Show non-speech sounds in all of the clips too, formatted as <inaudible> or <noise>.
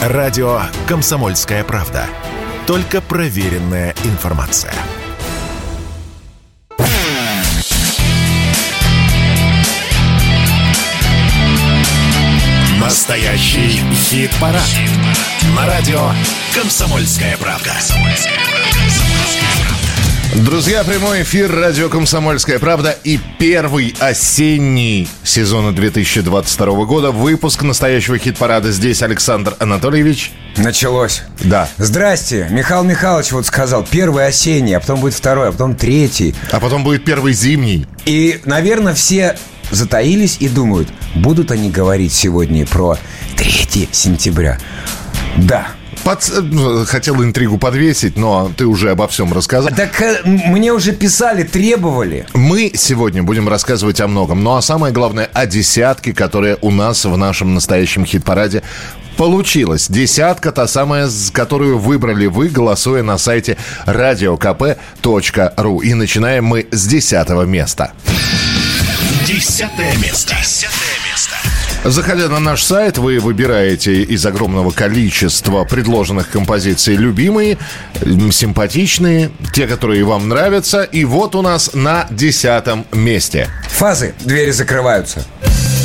Радио «Комсомольская правда». Только проверенная информация. Настоящий хит-парад. Хит На радио «Комсомольская правда». Друзья, прямой эфир радио «Комсомольская правда» и первый осенний сезона 2022 года выпуск настоящего хит-парада. Здесь Александр Анатольевич. Началось. Да. Здрасте. Михаил Михайлович вот сказал, первый осенний, а потом будет второй, а потом третий. А потом будет первый зимний. И, наверное, все затаились и думают, будут они говорить сегодня про 3 сентября. Да, под... Э, хотел интригу подвесить, но ты уже обо всем рассказал. Так э, мне уже писали, требовали. Мы сегодня будем рассказывать о многом. Ну а самое главное, о десятке, которые у нас в нашем настоящем хит-параде получилось. Десятка, та самая, которую выбрали вы, голосуя на сайте radiokp.ru. И начинаем мы с десятого места. Десятое место. Десятое Заходя на наш сайт, вы выбираете из огромного количества предложенных композиций любимые, симпатичные, те, которые вам нравятся. И вот у нас на десятом месте. Фазы. Двери закрываются.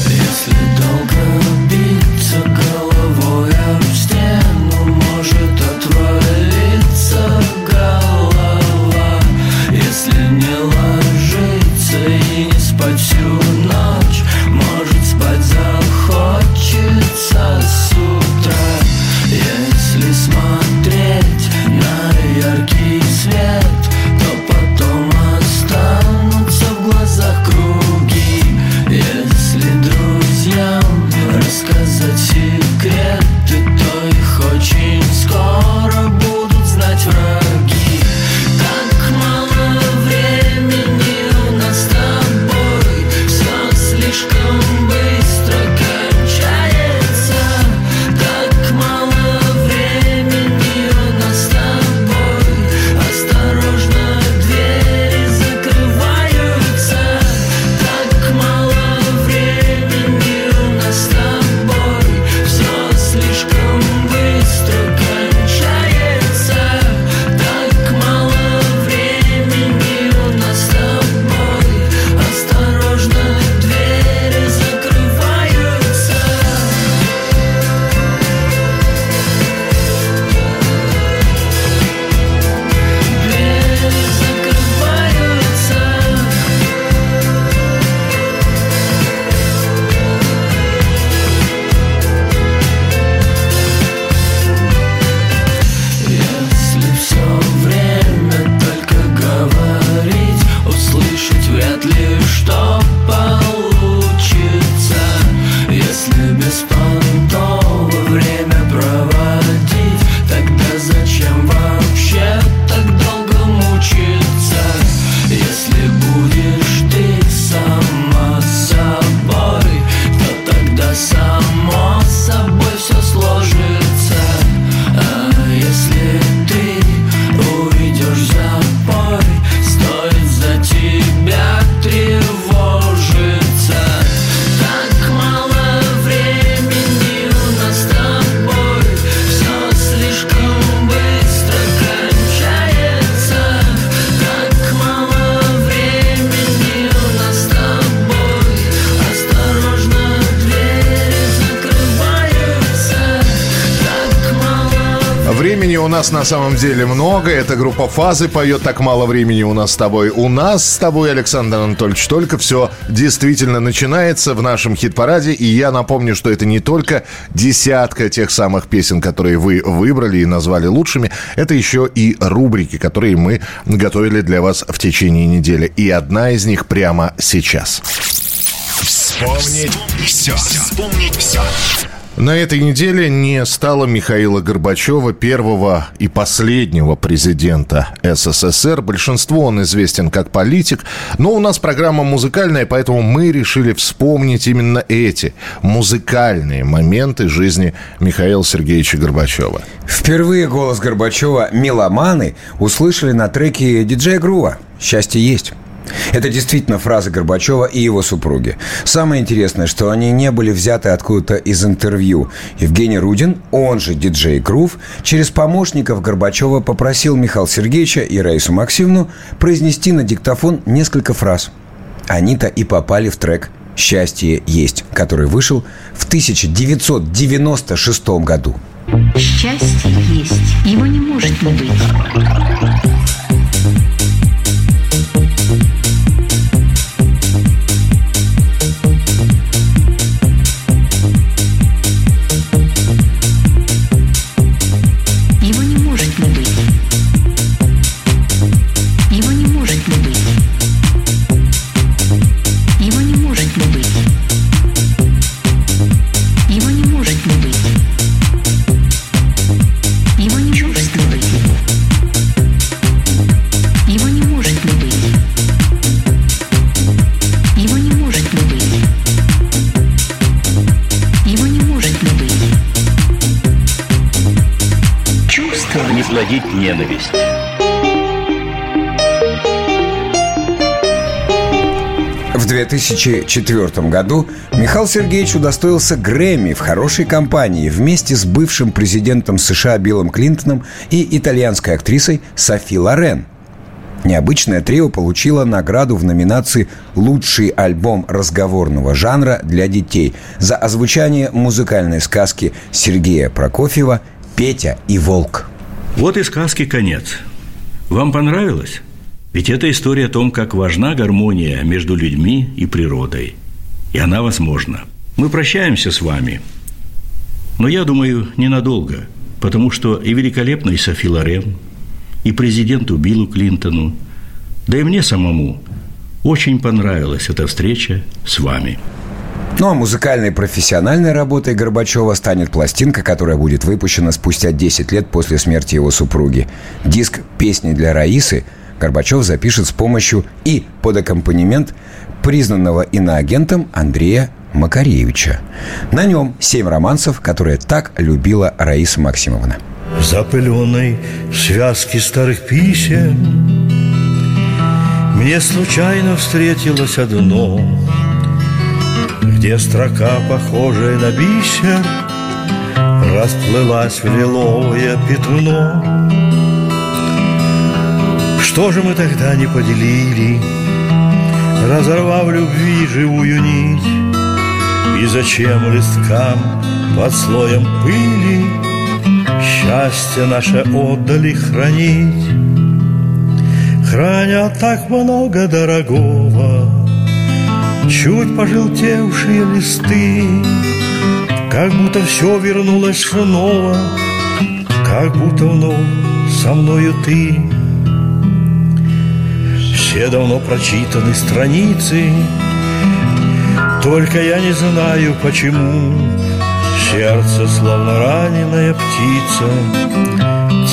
Если самом деле много. Эта группа «Фазы» поет «Так мало времени у нас с тобой». У нас с тобой, Александр Анатольевич, только все действительно начинается в нашем хит-параде. И я напомню, что это не только десятка тех самых песен, которые вы выбрали и назвали лучшими. Это еще и рубрики, которые мы готовили для вас в течение недели. И одна из них прямо сейчас. Вспомнить все. Вспомнить все. На этой неделе не стало Михаила Горбачева, первого и последнего президента СССР. Большинству он известен как политик, но у нас программа музыкальная, поэтому мы решили вспомнить именно эти музыкальные моменты жизни Михаила Сергеевича Горбачева. Впервые голос Горбачева «Меломаны» услышали на треке диджея Грува «Счастье есть». Это действительно фраза Горбачева и его супруги. Самое интересное, что они не были взяты откуда-то из интервью. Евгений Рудин, он же диджей Грув, через помощников Горбачева попросил Михаила Сергеевича и Раису Максимовну произнести на диктофон несколько фраз. Они-то и попали в трек «Счастье есть», который вышел в 1996 году. Счастье есть, его не может не быть. 2004 году Михаил Сергеевич удостоился Грэмми в хорошей компании вместе с бывшим президентом США Биллом Клинтоном и итальянской актрисой Софи Лорен. Необычное трио получило награду в номинации «Лучший альбом разговорного жанра для детей» за озвучание музыкальной сказки Сергея Прокофьева «Петя и волк». Вот и сказки конец. Вам понравилось? Ведь это история о том, как важна гармония между людьми и природой. И она возможна. Мы прощаемся с вами. Но я думаю, ненадолго. Потому что и великолепной Софи Лорен, и президенту Биллу Клинтону, да и мне самому очень понравилась эта встреча с вами. Ну а музыкальной профессиональной работой Горбачева станет пластинка, которая будет выпущена спустя 10 лет после смерти его супруги. Диск «Песни для Раисы» Горбачев запишет с помощью и под аккомпанемент признанного иноагентом Андрея Макаревича. На нем семь романсов, которые так любила Раиса Максимовна. В запыленной связке старых писем Мне случайно встретилось одно Где строка, похожая на бисер Расплылась в лиловое пятно Что же мы тогда не поделили? Разорвав любви живую нить И зачем листкам под слоем пыли Счастье наше отдали хранить? Храня так много дорогого Чуть пожелтевшие листы Как будто все вернулось снова Как будто вновь со мною ты Все давно прочитаны страницы Только я не знаю почему Сердце, словно раненая птица,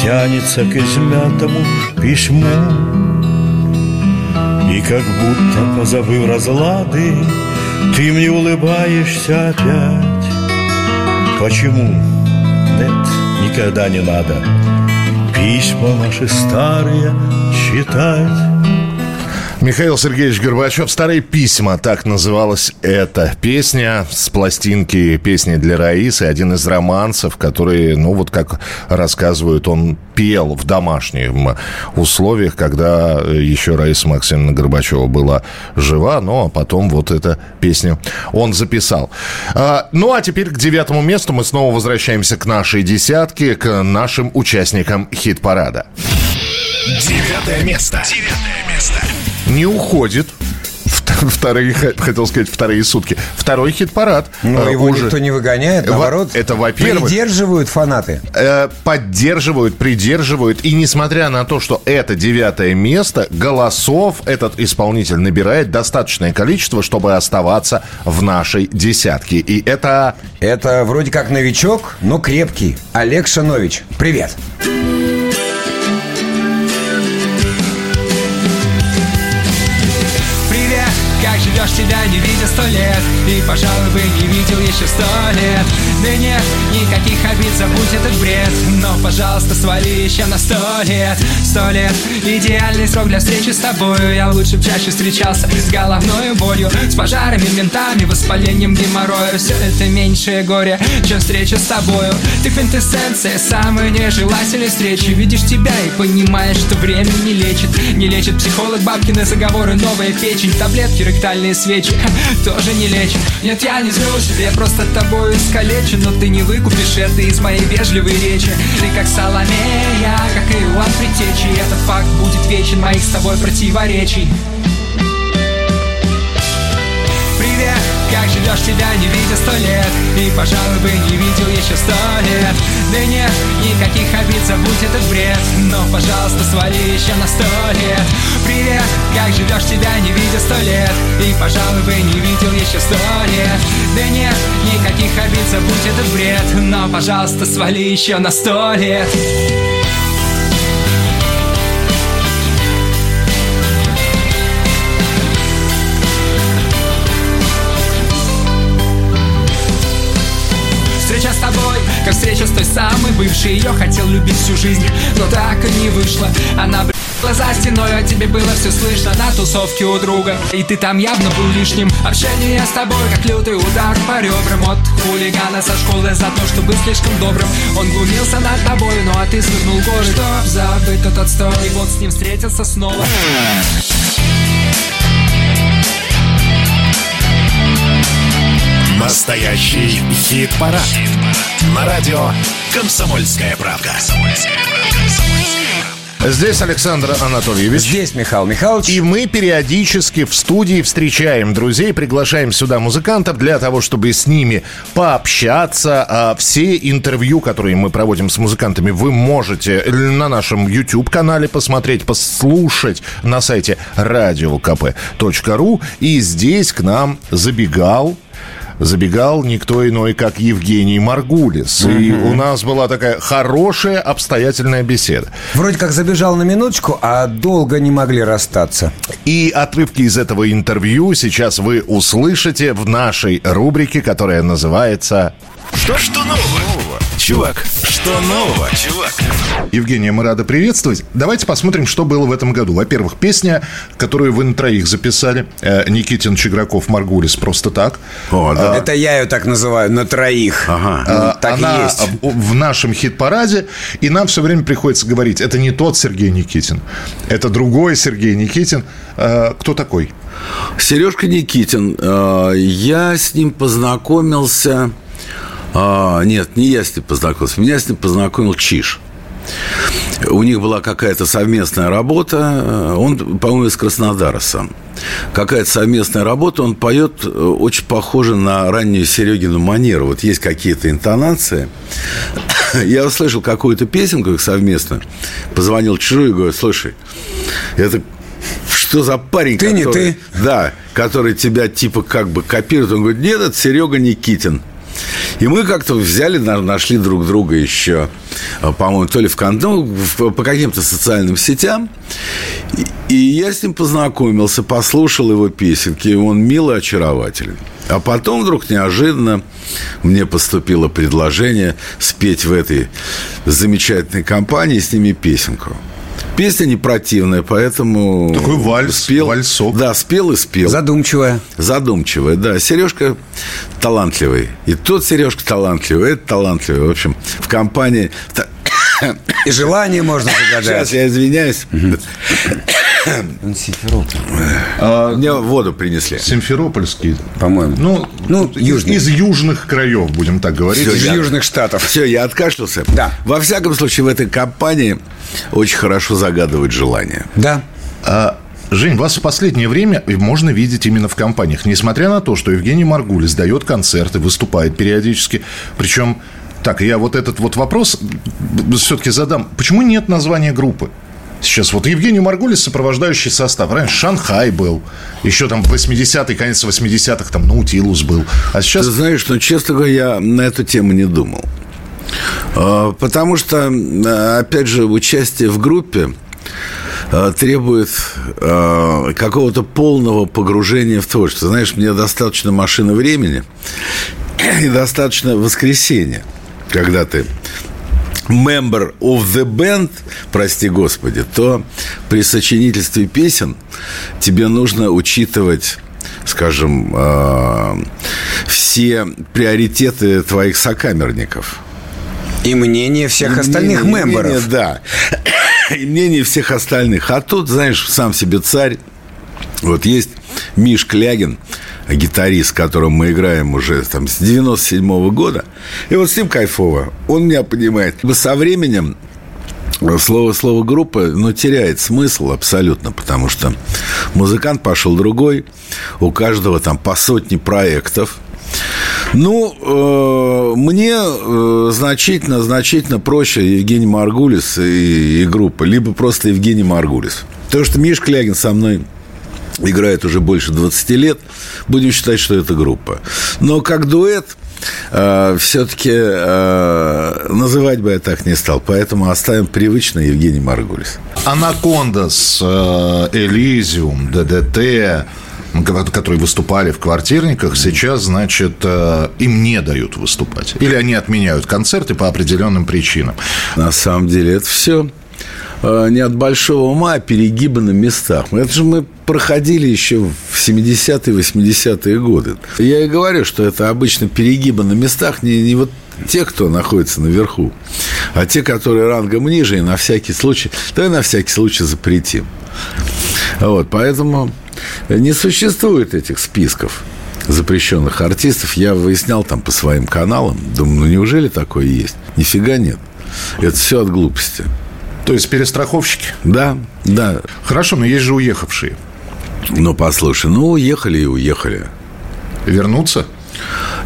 Тянется к измятому письму. И как будто, позабыв разлады, Ты мне улыбаешься опять. Почему? Нет, никогда не надо Письма наши старые читать. Михаил Сергеевич Горбачев «Старые письма» так называлась эта песня с пластинки «Песни для Раисы». Один из романсов, которые, ну вот как рассказывают, он пел в домашних условиях, когда еще Раиса Максимовна Горбачева была жива, но потом вот эту песню он записал. А, ну а теперь к девятому месту мы снова возвращаемся к нашей десятке, к нашим участникам хит-парада. Девятое место. Девятое место. Не уходит. Вт- Вторые, хотел сказать, вторые сутки. Второй хит-парад. Но э, его уже, никто не выгоняет, Во- наоборот. это во-первых. Придерживают фанаты. э, поддерживают, придерживают. И несмотря на то, что это девятое место, голосов этот исполнитель набирает достаточное количество, чтобы оставаться в нашей десятке. И это... Это вроде как новичок, но крепкий. Олег Шанович, привет. Привет, живешь, тебя не видя сто лет И, пожалуй, бы не видел еще сто лет. Да нет, никаких обид, забудь этот бред Но пожалуйста, свали еще на сто лет. Сто лет, идеальный срок для встречи с тобою. Я лучше б чаще встречался с головной болью С пожарами, ментами, воспалением геморроя. Все это меньшее горе, чем встреча с тобою. Ты квинтэссенция самой нежелательной встречи. Видишь тебя и понимаешь, что время не лечит. Не лечит психолог, бабкины заговоры, новая печень Таблетки, ректальные свечи <laughs> тоже не лечат Нет, я не злюсь, я просто тобой искалечен Но ты не выкупишь это из моей вежливой речи. Ты как Соломея, как и Иоанн Притечи Этот факт будет вечен моих с тобой противоречий как живешь, тебя не видя сто лет. И, пожалуй, бы не видел еще сто лет. Да нет, никаких обид, забудь этот бред. Но, пожалуйста, свали еще на сто лет. Привет, как живешь, тебя не видя сто лет. И, пожалуй, бы не видел еще сто лет. Да нет, никаких обид, забудь этот бред. Но, пожалуйста, свали еще на сто лет бывшей Ее хотел любить всю жизнь, но так и не вышло. Она б***ла за стеной, а тебе было все слышно На тусовке у друга, и ты там явно был лишним. Общение с тобой, как лютый удар по ребрам. От хулигана со школы за то, что был слишком добрым. Он глумился над тобой, ну а ты свернул горы. Чтоб забыть тот отстой, и вот с ним встретился снова. Настоящий хит-парад. На радио «Комсомольская правка». Здесь Александр Анатольевич. Здесь Михаил Михайлович. И мы периодически в студии встречаем друзей, приглашаем сюда музыкантов для того, чтобы с ними пообщаться. А все интервью, которые мы проводим с музыкантами, вы можете на нашем YouTube-канале посмотреть, послушать на сайте radiokp.ru. И здесь к нам забегал забегал никто иной, как Евгений Маргулис. И у нас была такая хорошая, обстоятельная беседа. Вроде как забежал на минуточку, а долго не могли расстаться. И отрывки из этого интервью сейчас вы услышите в нашей рубрике, которая называется Что, что нового? Чувак, что нового, чувак? Евгения, мы рады приветствовать. Давайте посмотрим, что было в этом году. Во-первых, песня, которую вы на троих записали. Э, Никитин, Чиграков, Маргулис. Просто так. О, да. Это я ее так называю, на троих. Ага. А, так и Она есть. в нашем хит-параде, и нам все время приходится говорить, это не тот Сергей Никитин, это другой Сергей Никитин. Э, Кто такой? Сережка Никитин. э, Я с ним познакомился... а, Нет, не я с ним познакомился. Меня с ним познакомил Чиш. У них была какая-то совместная работа. Он, по-моему, из Краснодара сам. Какая-то совместная работа. Он поет э, очень похоже на раннюю Серегину манеру. Вот есть какие-то интонации. <coughs> Я услышал какую-то песенку их совместно. Позвонил Чижу и говорю, слушай, это что за парень, Ты не который- ты. Да, который тебя типа как бы копирует. Он говорит, нет, это Серега Никитин. И мы как-то взяли, на- нашли друг друга еще, э, по-моему, то ли в, ну, по каким-то социальным сетям. И, и я с ним познакомился, послушал его песенки, и он милый, очарователен. А потом вдруг неожиданно мне поступило предложение спеть в этой замечательной компании с ними песенку. Песня не противная, поэтому... Такой вальс, спел, вальсок. Да, спел и спел. Задумчивая. Задумчивая, да. Сережка талантливый. И тот Сережка талантливый, это талантливый. В общем, в компании... И желание можно Сейчас загадать. я извиняюсь. <coughs> Он Симферополь, Мне воду принесли. Симферопольский. По-моему. Ну, Ну, из- южный. из южных краев, будем так говорить. Всё, Из я- Южных Штатов. Все, я откашлялся. Да. Во всяком случае, в этой компании очень хорошо загадывать желание. Да. А, Жень, вас в последнее время можно видеть именно в компаниях. Несмотря на то, что Евгений Маргулис дает концерты, выступает периодически. Причем, так, я вот этот вот вопрос все-таки задам. Почему нет названия группы? Сейчас вот Евгений Маргулис, сопровождающий состав. Раньше Шанхай был. Еще там 80-й, конец 80-х, там Наутилус был. А сейчас... Ты знаешь, ну, честно говоря, я на эту тему не думал. А, Потому что, а, опять же, участие в группе а, требует какого-то полного погружения в творчество. Знаешь, мне достаточно машины времени и достаточно воскресенья, когда ты member of the band, прости господи, то при сочинительстве песен тебе нужно учитывать скажем, э, все приоритеты твоих сокамерников. И мнение всех И остальных мнение- мемберов. мнение, да. <coughs> И мнение всех остальных. А тут, знаешь, сам себе царь. Вот есть Миш Клягин, гитарист, с которым мы играем уже там, с 97 года. И вот с ним кайфово. Он меня понимает. Со временем Слово, слово группа, ну, теряет смысл абсолютно, потому что музыкант пошел другой, у каждого там по сотне проектов. Ну, э, мне э, значительно, значительно проще Евгений Маргулис и, и группа, либо просто Евгений Маргулис. Потому что Миш Клягин со мной играет уже больше 20 лет, будем считать, что это группа. Но как дуэт все-таки называть бы я так не стал, поэтому оставим привычно Евгений Маргулис. Анакондас, э, Элизиум, ДДТ, которые выступали в квартирниках, сейчас, значит, э, им не дают выступать. Или они отменяют концерты по определенным причинам. На самом деле это все не от большого ума, а перегибы на местах. Это же мы проходили еще в 70-е, 80-е годы. Я и говорю, что это обычно перегибы на местах не, не вот те, кто находится наверху, а те, которые рангом ниже, и на всякий случай, да и на всякий случай запретим. Вот, поэтому не существует этих списков запрещенных артистов. Я выяснял там по своим каналам. Думаю, ну неужели такое есть? Нифига нет. Это все от глупости. То есть перестраховщики? Да, да. Хорошо, но есть же уехавшие. Ну, послушай, ну, уехали и уехали. Вернуться?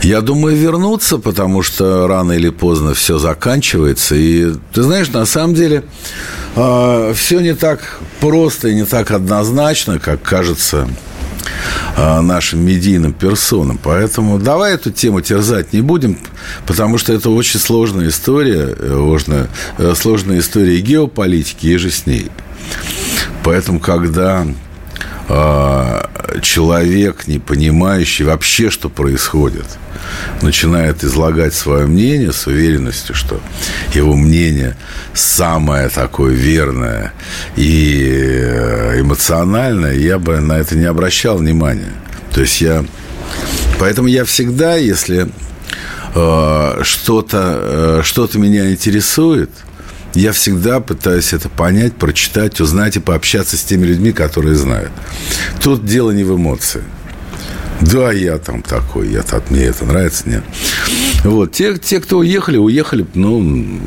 Я думаю, вернуться, потому что рано или поздно все заканчивается. И ты знаешь, на самом деле э, все не так просто и не так однозначно, как кажется нашим медийным персонам. Поэтому давай эту тему терзать не будем, потому что это очень сложная история, сложная, сложная история геополитики и же с ней. Поэтому, когда человек, не понимающий вообще, что происходит, начинает излагать свое мнение с уверенностью, что его мнение самое такое верное и эмоциональное, я бы на это не обращал внимания. То есть я... Поэтому я всегда, если э, что-то, э, что-то меня интересует, я всегда пытаюсь это понять, прочитать, узнать и пообщаться с теми людьми, которые знают. Тут дело не в эмоции. Да, я там такой, я так, мне это нравится, нет. Вот, те, те, кто уехали, уехали, ну,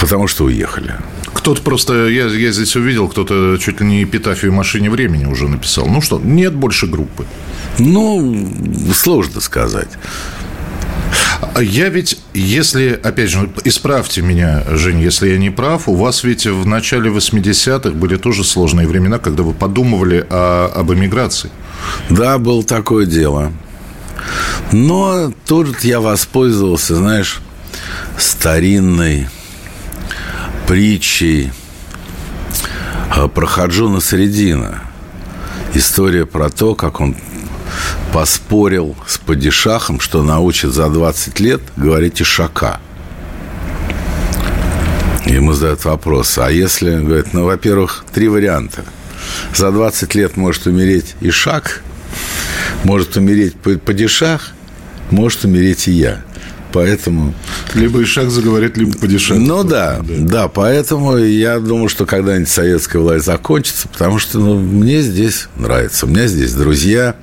потому что уехали. Кто-то просто, я, я здесь увидел, кто-то чуть ли не эпитафию машине времени уже написал. Ну что, нет больше группы. Ну, сложно сказать. Я ведь, если, опять же, исправьте меня, Жень, если я не прав, у вас ведь в начале 80-х были тоже сложные времена, когда вы подумывали о, об эмиграции. Да, было такое дело. Но тут я воспользовался, знаешь, старинной притчей про Хаджуна Средина. История про то, как он поспорил с падишахом, что научит за 20 лет говорить ишака. Ему задают вопрос, а если, говорит, ну, во-первых, три варианта. За 20 лет может умереть ишак, может умереть падишах, может умереть и я. Поэтому... Либо Ишак заговорит, либо падишах. Ну да, да, да, поэтому я думаю, что когда-нибудь советская власть закончится, потому что ну, мне здесь нравится, у меня здесь друзья.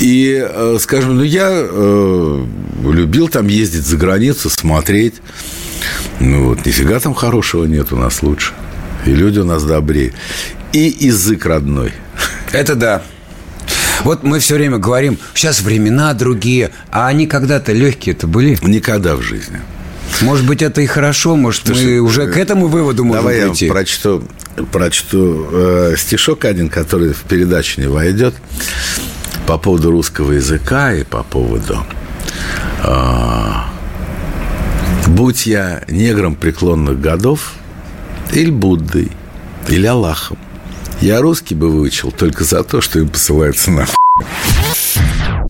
И, э, скажем, ну я э, любил там ездить за границу, смотреть. Ну вот, нифига там хорошего нет у нас лучше. И люди у нас добрее. И язык родной. Это да. Вот мы все время говорим, сейчас времена другие, а они когда-то легкие-то были? Никогда в жизни. Может быть, это и хорошо, может, Слушай, мы уже к этому выводу можем давай прийти. я прочту, прочту э, стишок один, который в передачу не войдет, по поводу русского языка и по поводу... Э, «Будь я негром преклонных годов, или Буддой, или Аллахом, я русский бы выучил только за то, что им посылается на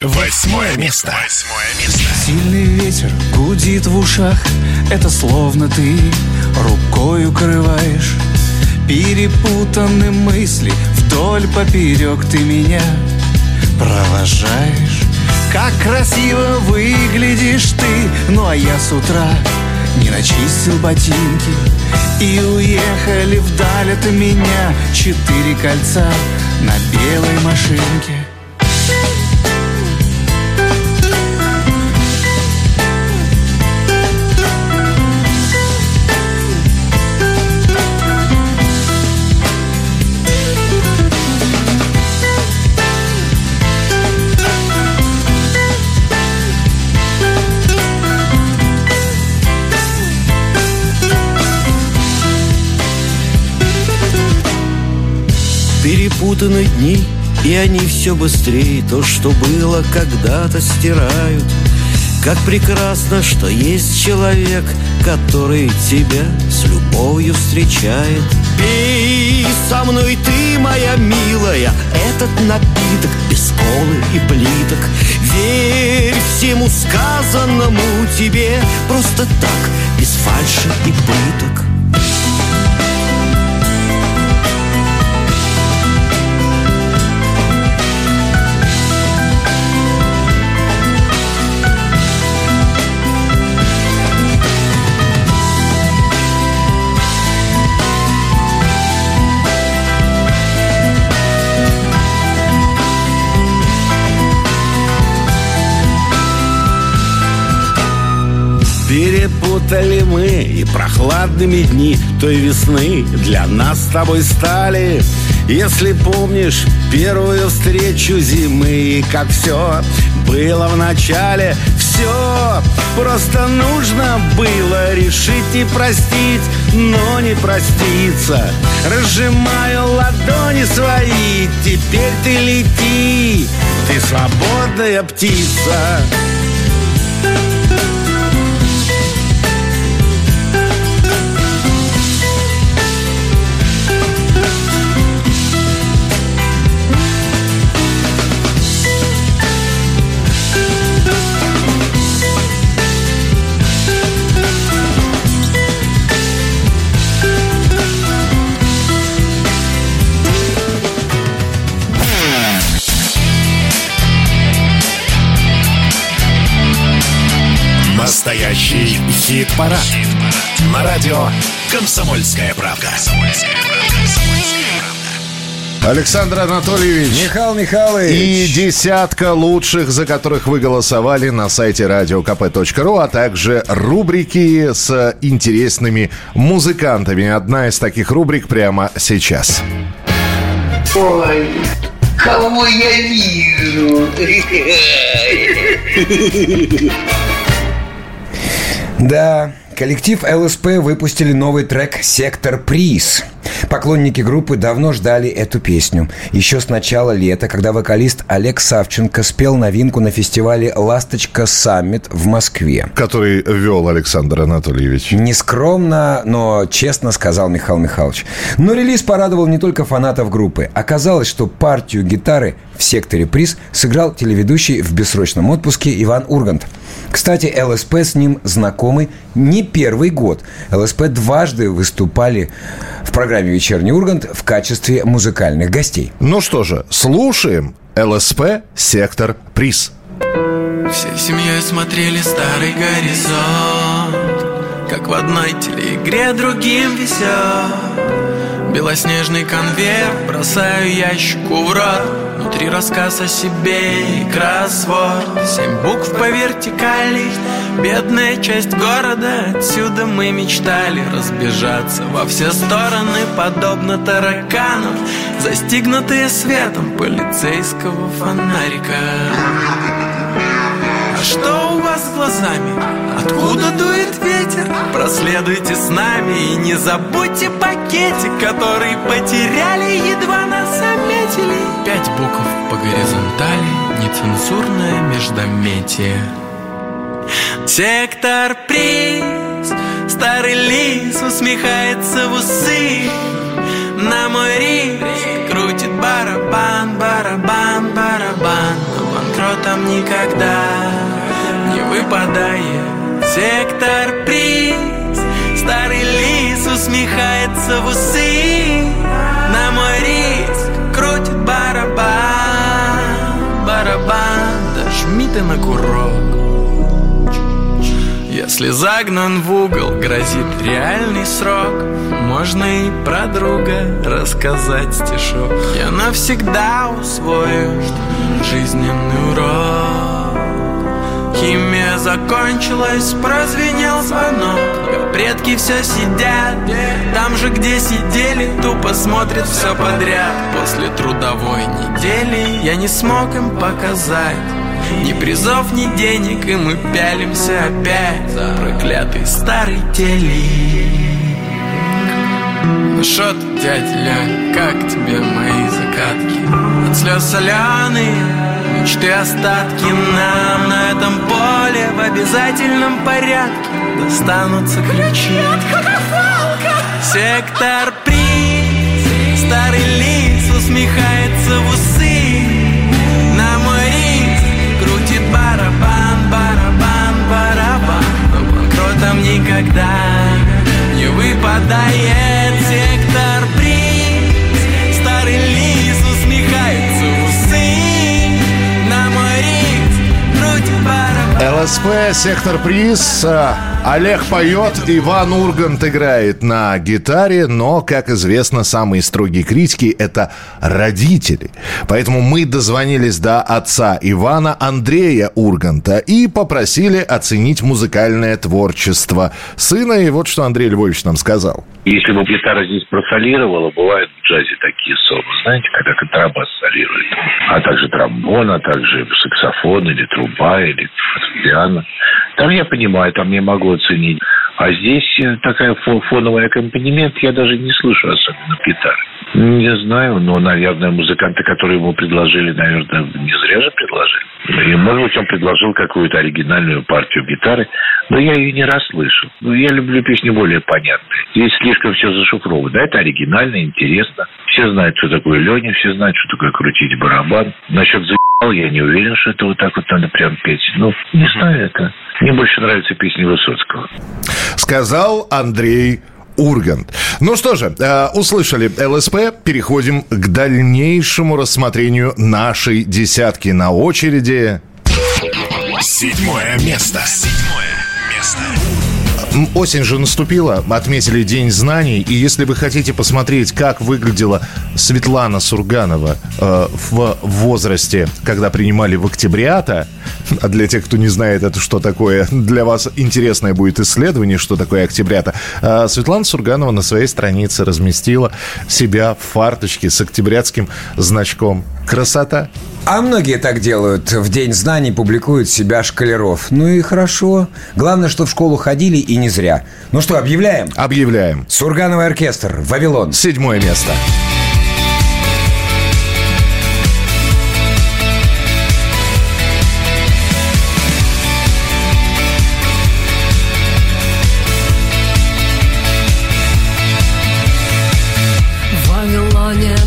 Восьмое место. Восьмое место. Сильный ветер гудит в ушах Это словно ты рукой укрываешь. Перепутаны мысли Вдоль поперек ты меня провожаешь. Как красиво выглядишь ты. Ну а я с утра не начистил ботинки И уехали вдаль от меня Четыре кольца на белой машинке Перепутаны дни, и они все быстрее. То, что было когда-то, стирают. Как прекрасно, что есть человек Который тебя с любовью встречает. Пей со мной ты, моя милая. Этот напиток без колы и плиток. Верь всему сказанному тебе. Просто так, без фальши и пыток Перепутали мы и прохладными дни той весны для нас с тобой стали. Если помнишь первую встречу зимы и как все было в начале, все просто нужно было решить и простить, но не проститься. Разжимаю ладони свои, теперь ты лети, ты свободная птица. Настоящий хит-парад. Хит На радио «Комсомольская правда». Александр Анатольевич. Михаил Михайлович. И десятка лучших, за которых вы голосовали на сайте radiokp.ru, а также рубрики с интересными музыкантами. Одна из таких рубрик прямо сейчас. Ой, кого я вижу? <laughs> Да, коллектив ЛСП выпустили новый трек «Сектор Приз». Поклонники группы давно ждали эту песню. Еще с начала лета, когда вокалист Олег Савченко спел новинку на фестивале «Ласточка Саммит» в Москве. Который вел Александр Анатольевич. Нескромно, но честно сказал Михаил Михайлович. Но релиз порадовал не только фанатов группы. Оказалось, что партию гитары в секторе приз сыграл телеведущий в бессрочном отпуске Иван Ургант. Кстати, ЛСП с ним знакомы не первый год. ЛСП дважды выступали в программе «Вечерний Ургант» в качестве музыкальных гостей. Ну что же, слушаем ЛСП «Сектор Приз». Всей семьей смотрели старый горизонт Как в одной телеигре другим везет Белоснежный конверт бросаю ящику в рот Внутри рассказ о себе и кроссворд Семь букв по вертикали Бедная часть города Отсюда мы мечтали разбежаться Во все стороны, подобно тараканам Застигнутые светом полицейского фонарика А что у вас с глазами? Откуда дует ветер? Проследуйте с нами И не забудьте пакетик Который потеряли, едва нас заметили. Пять букв по горизонтали Нецензурное междометие. Сектор приз Старый лис усмехается в усы. На мой риск крутит барабан, барабан, барабан. Но банкротом никогда не выпадает сектор приз. Старый лис усмехается в усы. На мой риск крутит барабан. Барабан, дожми ты на курок. Если загнан в угол, грозит реальный срок. Можно и про друга рассказать стишок. Я навсегда усвою жизненный урок Химия закончилась, прозвенел звонок. Предки все сидят, там же, где сидели Тупо смотрят все подряд. После трудовой недели я не смог им показать ни призов, ни денег, и мы пялимся опять За проклятый старый телек. Ну шо ты, дядя Лень, как тебе мои закатки? От слез соленые, мечты остатки Нам на этом поле в обязательном порядке. Достанутся ключи. Сектор приз, старый лис усмехается в усы. На мой риск крутит барабан, барабан, барабан. Но банкротом никогда не выпадает сектор ЛСП, сектор приз. Олег поет, Иван Ургант играет на гитаре, но, как известно, самые строгие критики – это родители. Поэтому мы дозвонились до отца Ивана Андрея Урганта и попросили оценить музыкальное творчество сына. И вот что Андрей Львович нам сказал. Если бы гитара здесь просолировала, бывают в джазе такие соло, знаете, когда контрабас солирует, а также тромбон, а также саксофон или труба, или фортепиано. Там я понимаю, там я могу оценить. А здесь э, такая фо- фоновый аккомпанемент, я даже не слышу особенно гитары. Не знаю, но, наверное, музыканты, которые ему предложили, наверное, не зря же предложили. И, может быть, он предложил какую-то оригинальную партию гитары, но я ее не расслышал. Ну, я люблю песни более понятные. Здесь слишком все зашифровано. Это оригинально, интересно. Все знают, что такое Леня, все знают, что такое крутить барабан. Насчет я не уверен, что это вот так вот надо прям петь. Ну, не знаю это. Мне больше нравятся песни Высоцкого. Сказал Андрей Ургант. Ну что же, э, услышали ЛСП, переходим к дальнейшему рассмотрению нашей десятки на очереди. Седьмое место. Седьмое место. Осень же наступила, отметили День знаний, и если вы хотите посмотреть, как выглядела Светлана Сурганова э, в возрасте, когда принимали в октябрята, <laughs> а для тех, кто не знает, это что такое, для вас интересное будет исследование, что такое октябрята, э, Светлана Сурганова на своей странице разместила себя в фарточке с октябрятским значком. Красота! А многие так делают. В День знаний публикуют себя шкалеров. Ну и хорошо. Главное, что в школу ходили и не зря. Ну что, объявляем? Объявляем. Сургановый оркестр. Вавилон. Седьмое место.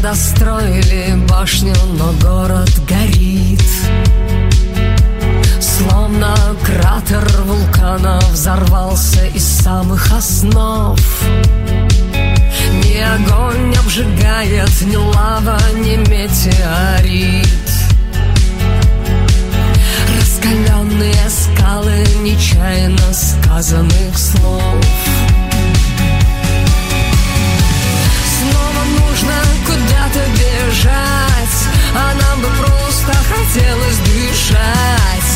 Достроили башню, но город горит. Словно кратер вулкана взорвался из самых основ. Ни огонь не обжигает, ни лава, ни метеорит. Раскаленные скалы нечаянно сказанных слов куда-то бежать? А нам бы просто хотелось дышать.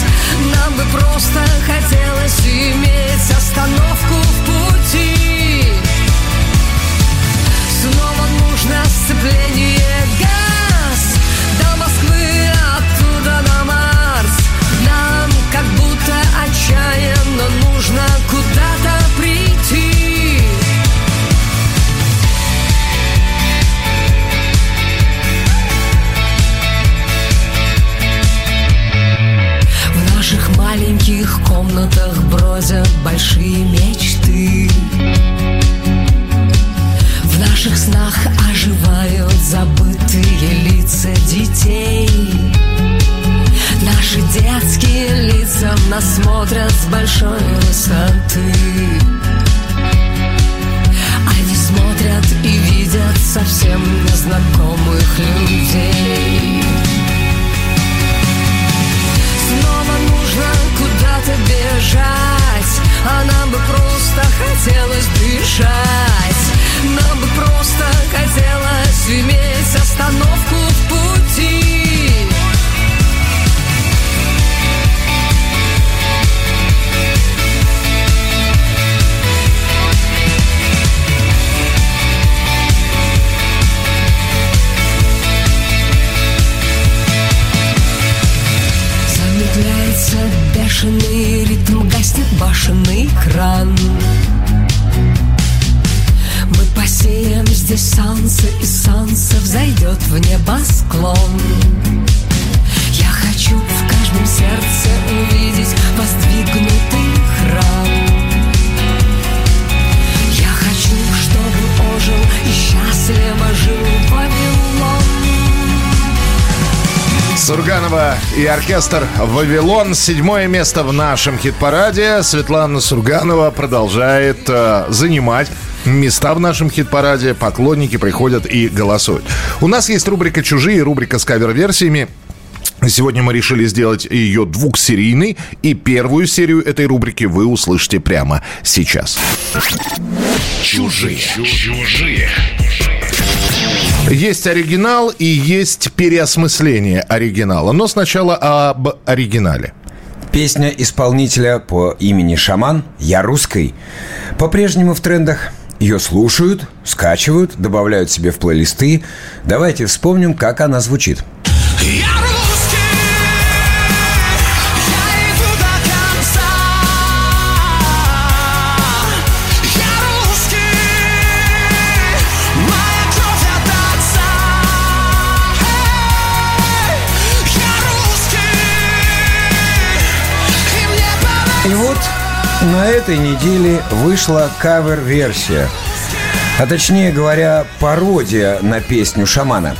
Нам бы просто хотелось иметь остановку в пути. Снова нужно сцепление бродят большие мечты. В наших снах оживают забытые лица детей. Наш Наши детские лица нас смотрят с большой высоты. Они смотрят и видят совсем незнакомых людей. Снова нужно куда-то бежать. А нам бы просто хотелось дышать. Нам бы просто хотелось иметь остановку в башенный кран Мы посеем здесь солнце, и солнце взойдет в небосклон Я хочу в каждом сердце увидеть Сурганова и оркестр «Вавилон». Седьмое место в нашем хит-параде. Светлана Сурганова продолжает э, занимать места в нашем хит-параде. Поклонники приходят и голосуют. У нас есть рубрика «Чужие», рубрика с кавер-версиями. Сегодня мы решили сделать ее двухсерийной, и первую серию этой рубрики вы услышите прямо сейчас. Чужие. Чужие. Есть оригинал и есть переосмысление оригинала. Но сначала об оригинале. Песня исполнителя по имени Шаман «Я русской» по-прежнему в трендах. Ее слушают, скачивают, добавляют себе в плейлисты. Давайте вспомним, как она звучит. И на этой неделе вышла кавер-версия. А точнее говоря, пародия на песню «Шамана».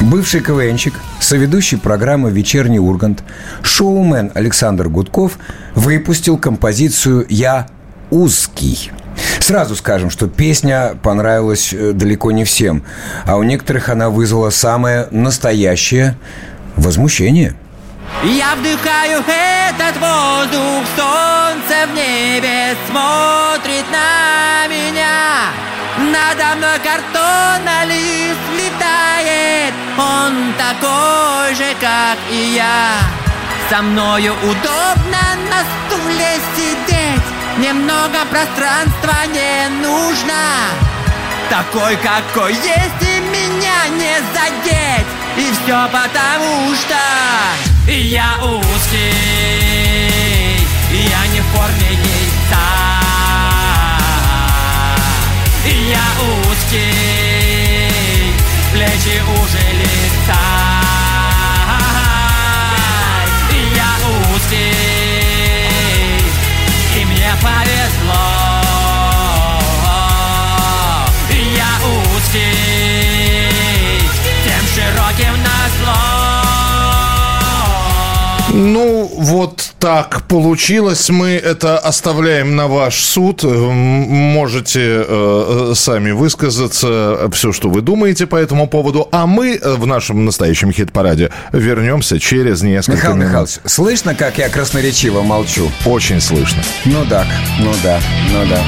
Бывший КВНчик, соведущий программы «Вечерний Ургант», шоумен Александр Гудков выпустил композицию «Я узкий». Сразу скажем, что песня понравилась э, далеко не всем, а у некоторых она вызвала самое настоящее возмущение – я вдыхаю этот воздух, солнце в небе смотрит на меня. Надо мной картонный лист летает, он такой же, как и я. Со мною удобно на стуле сидеть, немного пространства не нужно. Такой, какой есть, и меня не задеть, и все потому что... Я узкий, я не в форме яйца. Я узкий, плечи уже Ну, вот так получилось. Мы это оставляем на ваш суд. Можете э, сами высказаться, все, что вы думаете по этому поводу. А мы э, в нашем настоящем хит-параде вернемся через несколько Михаил минут. Михайлович, слышно, как я красноречиво молчу? Очень слышно. Ну так, ну да, ну да.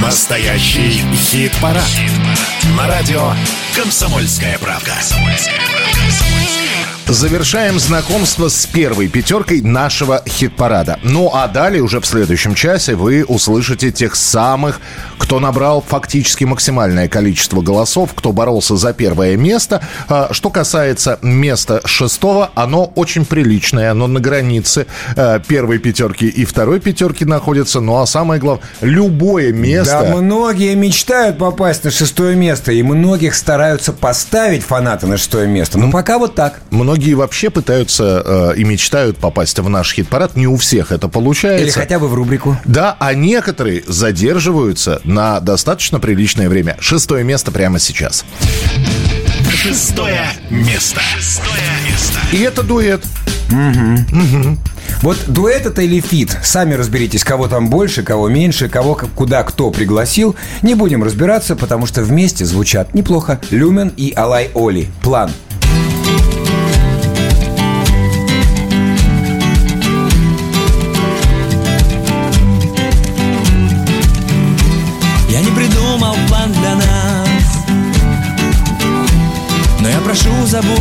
Настоящий хит-парад. На радио «Комсомольская правка». Завершаем знакомство с первой пятеркой нашего хит-парада. Ну а далее уже в следующем часе вы услышите тех самых, кто набрал фактически максимальное количество голосов, кто боролся за первое место. А, Что касается места шестого, оно очень приличное, оно на границе э, первой пятерки и второй пятерки находится. Ну а самое главное, любое место... Да, многие мечтают попасть на шестое место, и многих стараются поставить фанаты на шестое место. Но пока вот так. Многие вообще пытаются э, и мечтают попасть в наш хит-парад. Не у всех это получается. Или хотя бы в рубрику. Да, а некоторые задерживаются на достаточно приличное время. Шестое место прямо сейчас. Шестое место. Шестое место. И это дуэт. Мгм. Вот дуэт это или фит? Сами разберитесь, кого там больше, кого меньше, кого куда кто пригласил. Не будем разбираться, потому что вместе звучат неплохо. Люмен и Алай Оли. План.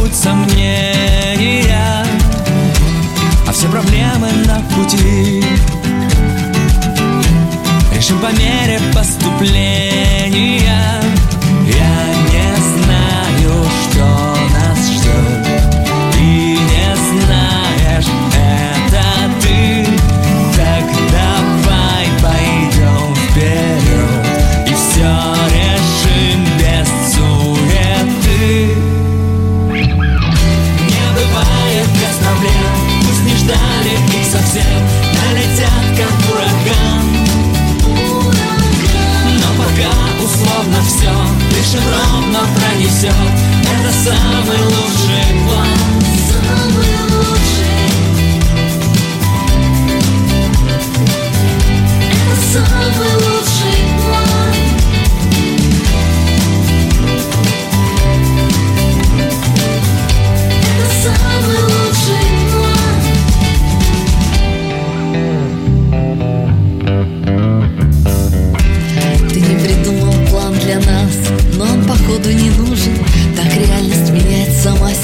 Забудь сомнения А все проблемы на пути. Решим по мере поступления Дышим ровно пронесет Это самый лучший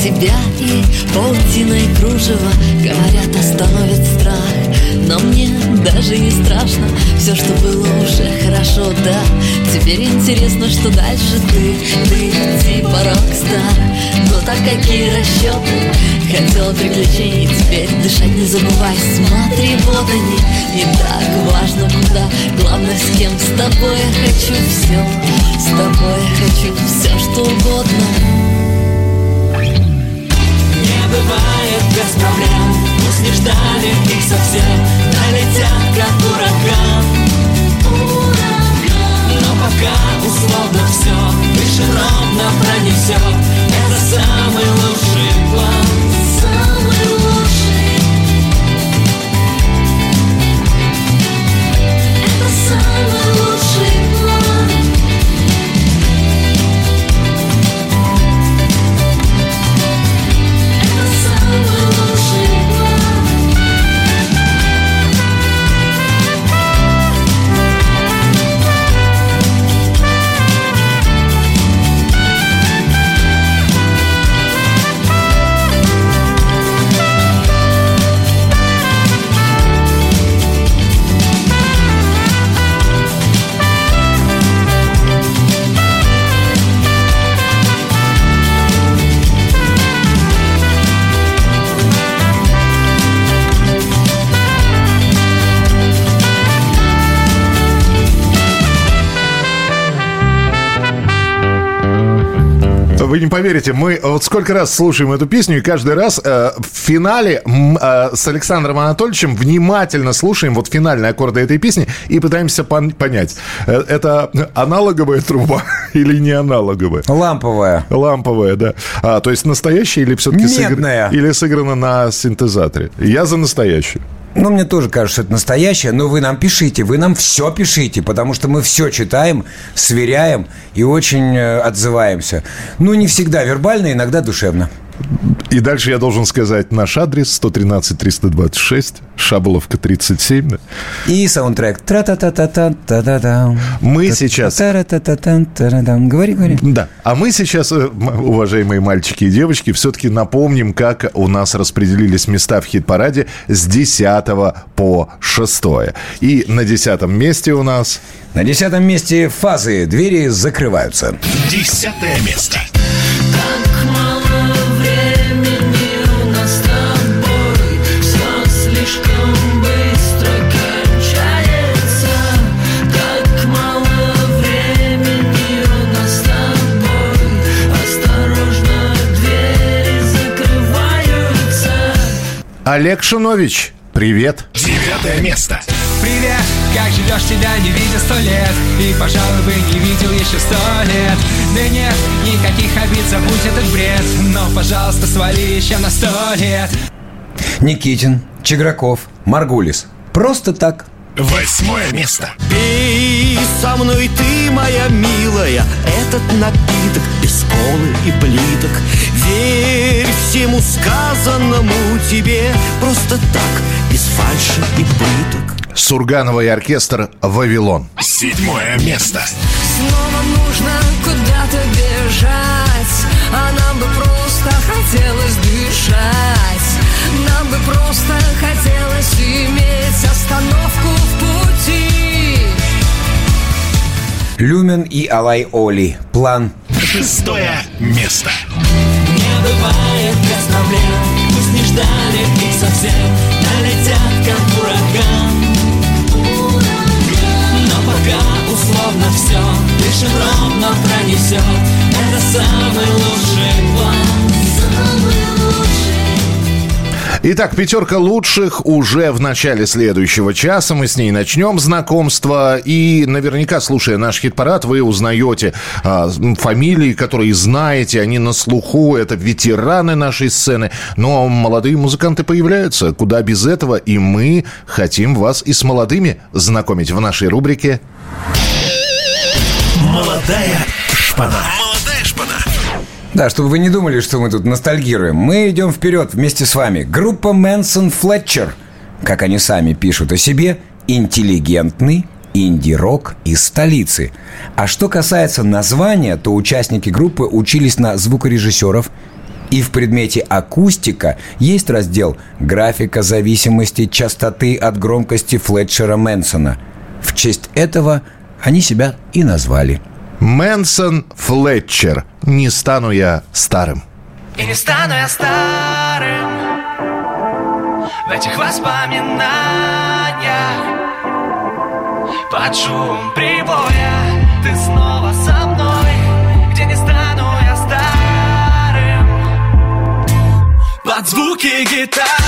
себя И паутиной кружева, говорят, остановит страх Но мне даже не страшно, все, что было уже хорошо, да. Теперь интересно, что дальше ты, ты типа рок-стар Но так какие расчеты, хотела приключений Теперь дышать не забывай, смотри, вот они. Не так важно куда, главное с кем С тобой я хочу все, с тобой я хочу все, что угодно бывает без проблем. Пусть не ждали их совсем. Налетят как ураган. Но пока условно все Дышим ровно пронесет Это самый лучший план Вы не поверите, мы вот сколько раз слушаем эту песню, и каждый раз э, в финале э, с Александром Анатольевичем внимательно слушаем вот финальные аккорды этой песни и пытаемся пон- понять, э, это аналоговая труба <laughs> или не аналоговая? Ламповая. Ламповая, да. А, то есть настоящая или все-таки Медная. или сыграна на синтезаторе? Я за настоящую. Ну, мне тоже кажется, что это настоящее, но вы нам пишите, вы нам все пишите, потому что мы все читаем, сверяем и очень э, отзываемся. Ну, не всегда вербально, иногда душевно. И дальше я должен сказать наш адрес 113-326, Шаболовка 37. да. И саундтрек. Тра-та-та-та-та-та-та-та. Мы сейчас... Та-ра-та-та-та-та-та. Говори, говори. Да. А мы сейчас, э, уважаемые мальчики и девочки, все-таки напомним, как у нас распределились места в хит-параде с 10 по 6. И на 10 месте у нас... На десятом месте фазы. Двери закрываются. Десятое место. Олег Шунович, привет. Девятое место. Привет, как живешь, тебя не видя сто лет И, пожалуй, бы не видел еще сто лет Да нет, никаких обид, забудь этот бред Но, пожалуйста, свали еще на сто лет Никитин, Чеграков, Маргулис. Просто так. Восьмое место. Пей со мной ты, моя милая, этот напиток без колы и плиток. Верь всему сказанному тебе просто так, без фальши и пыток. Сурганова и оркестр «Вавилон». Седьмое место. Снова нужно куда-то бежать А нам бы просто хотелось дышать Нам бы просто хотелось иметь остановку Люмен и Алай Оли. План. Шестое место. Не бывает без проблем Пусть не ждали их совсем Налетят как ураган Но пока условно все Дышим ровно пронесет Это самый лучший план Итак, пятерка лучших уже в начале следующего часа. Мы с ней начнем знакомство. И наверняка, слушая наш хит-парад, вы узнаете а, фамилии, которые знаете. Они на слуху. Это ветераны нашей сцены. Но молодые музыканты появляются. Куда без этого? И мы хотим вас и с молодыми знакомить в нашей рубрике. Молодая шпана. Да, чтобы вы не думали, что мы тут ностальгируем. Мы идем вперед вместе с вами. Группа Мэнсон Флетчер. Как они сами пишут о себе, интеллигентный инди-рок из столицы. А что касается названия, то участники группы учились на звукорежиссеров, и в предмете акустика есть раздел «Графика зависимости частоты от громкости Флетчера Мэнсона». В честь этого они себя и назвали. Мэнсон Флетчер. Не стану я старым. И не стану я старым В этих воспоминаниях Под шум прибоя Ты снова со мной Где не стану я старым Под звуки гитары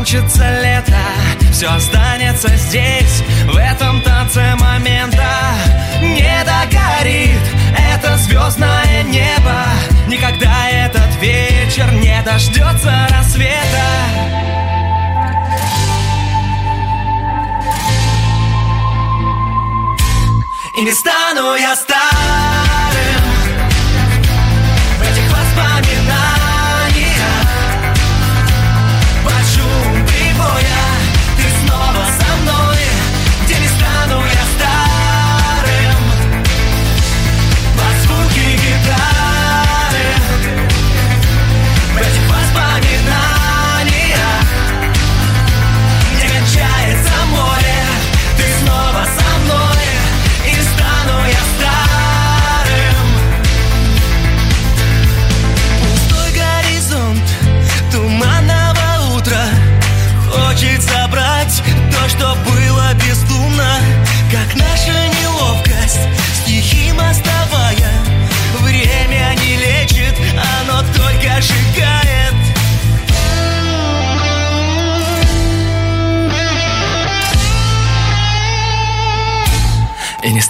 кончится лето Все останется здесь В этом танце момента. Не догорит Это звездное небо Никогда этот вечер Не дождется рассвета. И не стану я старым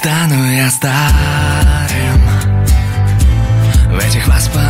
стану я старым. В этих воспоминаниях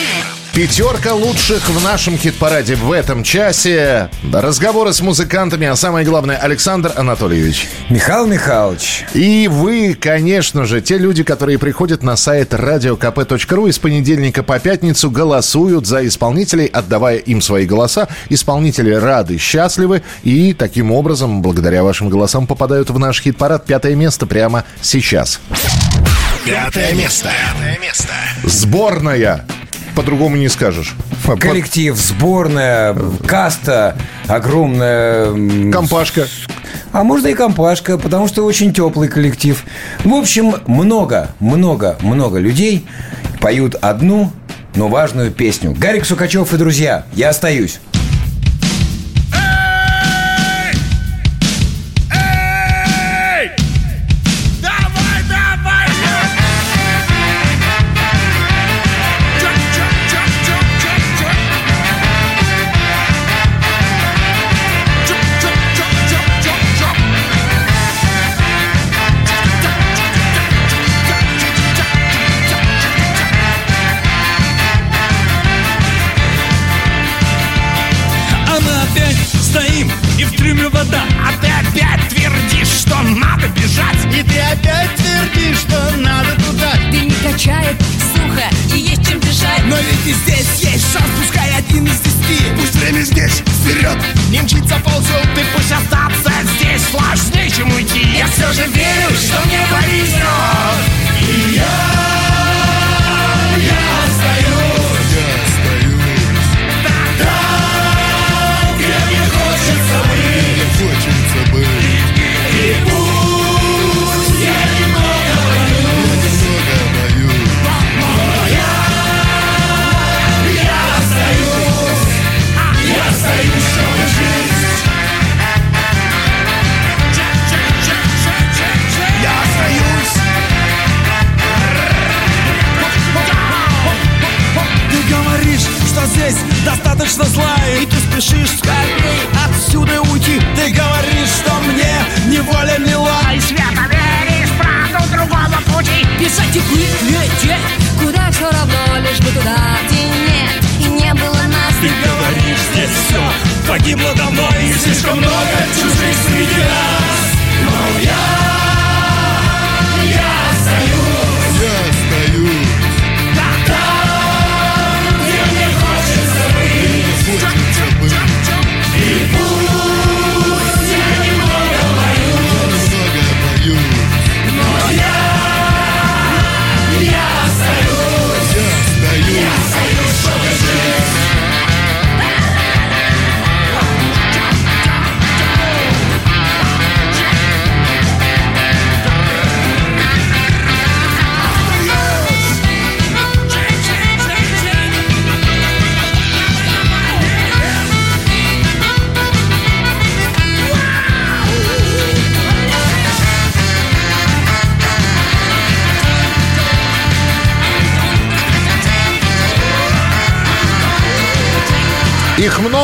Пятерка лучших в нашем хит-параде в этом часе. Разговоры с музыкантами, а самое главное, Александр Анатольевич. Михаил Михайлович. И вы, конечно же, те люди, которые приходят на сайт radiokp.ru и с понедельника по пятницу голосуют за исполнителей, отдавая им свои голоса. Исполнители рады, счастливы и таким образом, благодаря вашим голосам, попадают в наш хит-парад. Пятое место прямо сейчас. Пятое место. Пятое место. Сборная по-другому не скажешь. Коллектив, сборная, каста, огромная... Компашка. А можно и компашка, потому что очень теплый коллектив. В общем, много, много, много людей поют одну, но важную песню. Гарик Сукачев и друзья, я остаюсь.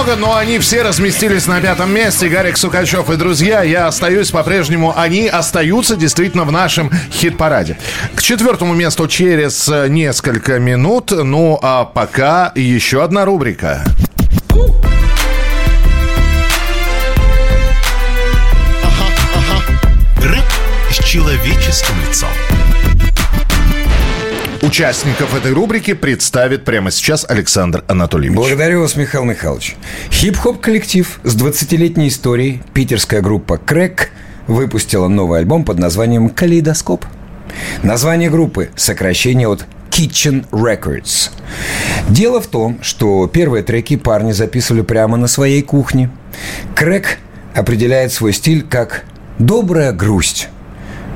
Много, но они все разместились на пятом месте. Гарик Сукачев и друзья. Я остаюсь по-прежнему. Они остаются действительно в нашем хит-параде. К четвертому месту через э, несколько минут. Ну, а пока еще одна рубрика. Человеческим лицом. Участников этой рубрики представит прямо сейчас Александр Анатольевич. Благодарю вас, Михаил Михайлович. Хип-хоп коллектив с 20-летней историей, питерская группа «Крэк» выпустила новый альбом под названием «Калейдоскоп». Название группы – сокращение от Kitchen Records. Дело в том, что первые треки парни записывали прямо на своей кухне. Крэк определяет свой стиль как «добрая грусть».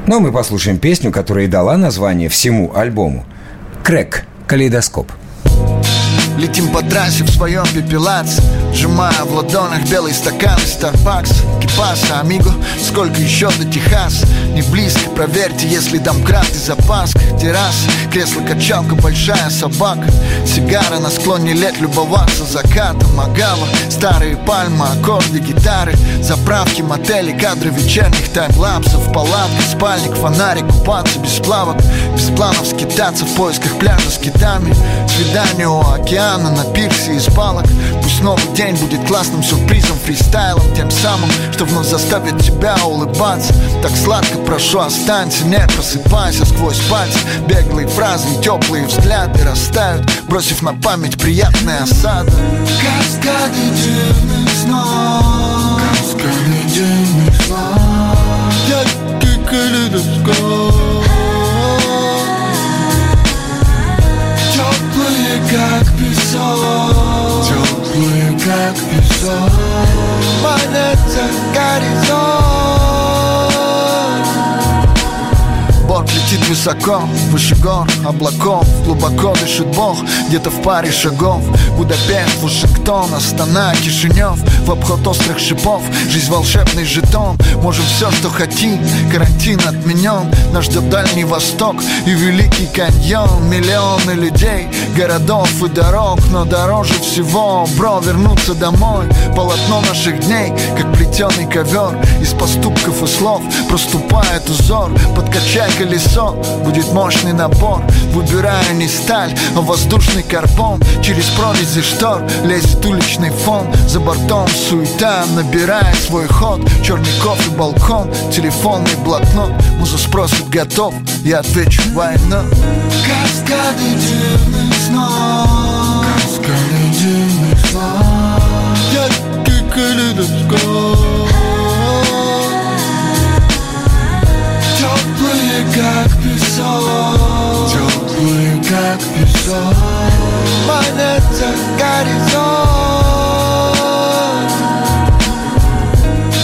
Но мы послушаем песню, которая и дала название всему альбому. Крэк. Калейдоскоп. Летим по трассе в своем пепелаце Сжимая в ладонях белый стакан Starbucks Кипаса, амиго, сколько еще до Техаса? Не близко, проверьте, если домкрат и запаска Терраса, кресло-качалка, большая собака. Сигара на склоне лет, любоваться закатом. Агава, старые пальмы, аккорды, гитары. Заправки, мотели, кадры вечерних таймлапсов. Палатка, спальник, фонарик, купаться без плавок. Без планов скитаться в поисках пляжа с китами. Свидание у океана на пирсе из палок Пусть новый день будет классным сюрпризом, фристайлом Тем самым, что вновь заставит тебя улыбаться. Так сладко прошу, останься, не просыпайся сквозь пальцы. Беглые фразы и теплые взгляды растают Бросив на память приятные осады. Каскады дивных снов. Каскады дивных снов. Яркий калейдоскоп как песок Теплые, как песок Планета горизонт летит высоко, выше гор, облаков Глубоко дышит Бог, где-то в паре шагов. Будапешт, Вашингтон, Астана, Кишинев В обход острых шипов, жизнь волшебный жетон Можем все, что хотим, карантин отменен Нас ждет Дальний Восток и Великий каньон. Миллионы людей, городов и дорог Но дороже всего, бро, вернуться домой Полотно наших дней, как плетеный ковер Из поступков и слов. Проступает узор Подкачай колесо, будет мощный напор Выбирая не сталь, а воздушный карбон. Через прорези штор лезет уличный фон. За бортом суета, набирая свой ход. Черный кофе, балкон, телефонный блокнот. Муза спросит, готов? Я отвечу, война. Каскады дивных снов Яркий калейдоскоп Теплые, как песок Теплые, как песок Планета горизонт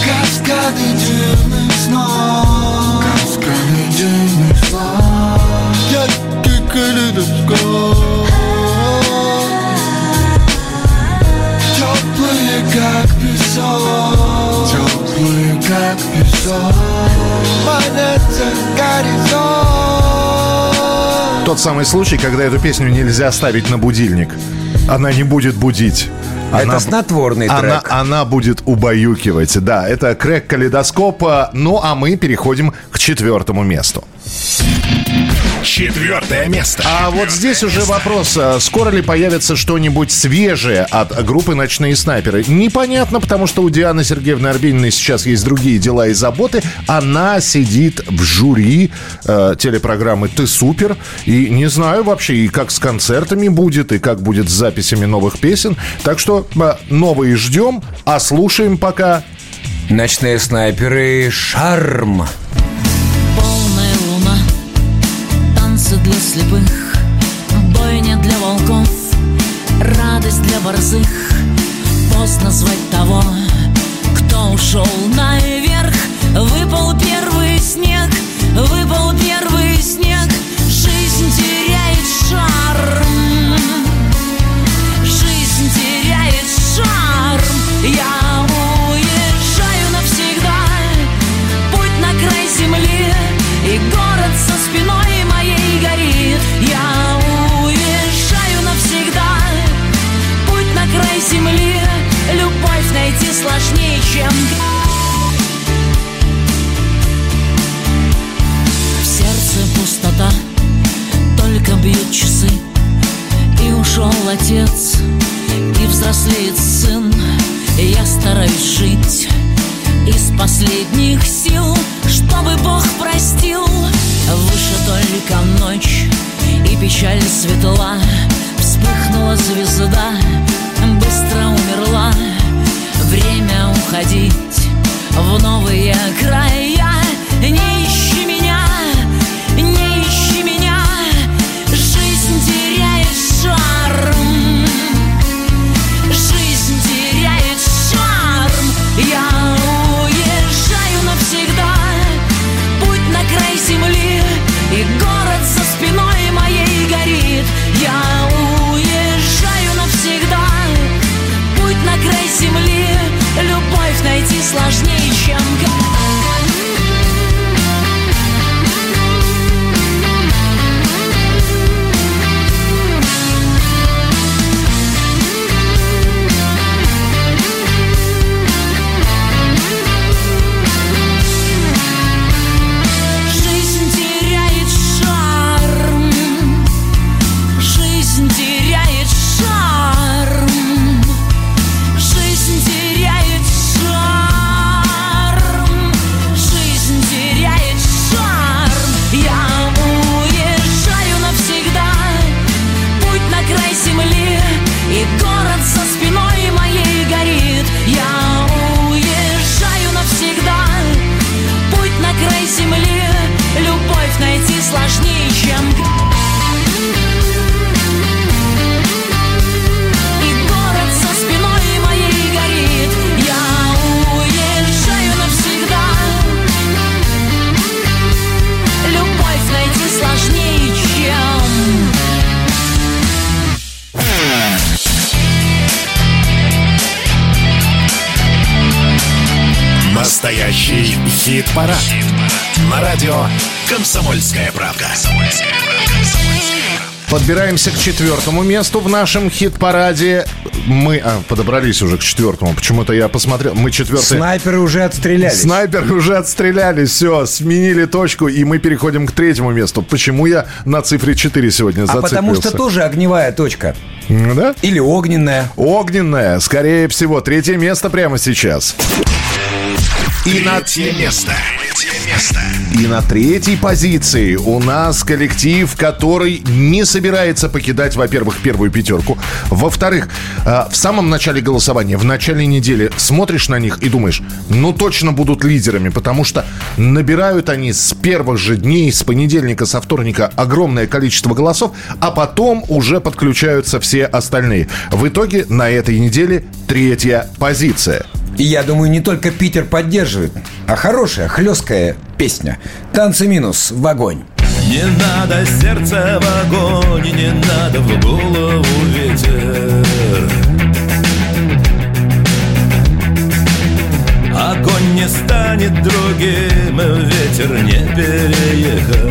Каскады дивных снов Каскады дивных снов Яркий калейдоскоп Теплые, как песок Теплые, как песок Планета горизонт Тот самый случай, когда эту песню нельзя ставить на будильник. Она не будет будить. Это снотворный она, трек. Она будет убаюкивать. Да, это крэк калейдоскопа. Ну, а мы переходим к четвертому месту. Четвертое место. А вот здесь уже вопрос, а скоро ли появится что-нибудь свежее от группы «Ночные снайперы»? Непонятно, потому что у Дианы Сергеевны Арбениной сейчас есть другие дела и заботы. Она сидит в жюри э, телепрограммы «Ты супер». И не знаю вообще, и как с концертами будет, и как будет с записями новых песен. Так что э, новые ждем, а слушаем пока... Ночные снайперы «Шарм». Полная слепых, бойня для волков, радость для борзых. Поздно звать того, кто ушел наверх. Выпал первый Подбираемся к четвертому месту в нашем хит-параде. Мы а, подобрались уже к четвертому. Почему-то я посмотрел. Мы четвертый. Снайперы уже отстрелялись. Снайперы уже отстрелялись. Все, сменили точку, и мы переходим к третьему месту. Почему я на цифре 4 сегодня А зацепился? потому что тоже огневая точка. Да? Или огненная. Огненная, скорее всего. Третье место прямо сейчас. И на третье место. Третье место. И на третьей позиции у нас коллектив, который не собирается покидать, во-первых, первую пятерку. Во-вторых, э, в самом начале голосования, в начале недели смотришь на них и думаешь, ну точно будут лидерами, потому что набирают они с первых же дней, с понедельника, со вторника огромное количество голосов, а потом уже подключаются все остальные. В итоге на этой неделе третья позиция. И я думаю, не только Питер поддерживает, а хорошая, хлесткая песня. Танцы минус в огонь. Не надо сердце в огонь, не надо в голову ветер. Огонь не станет другим, ветер не переехать.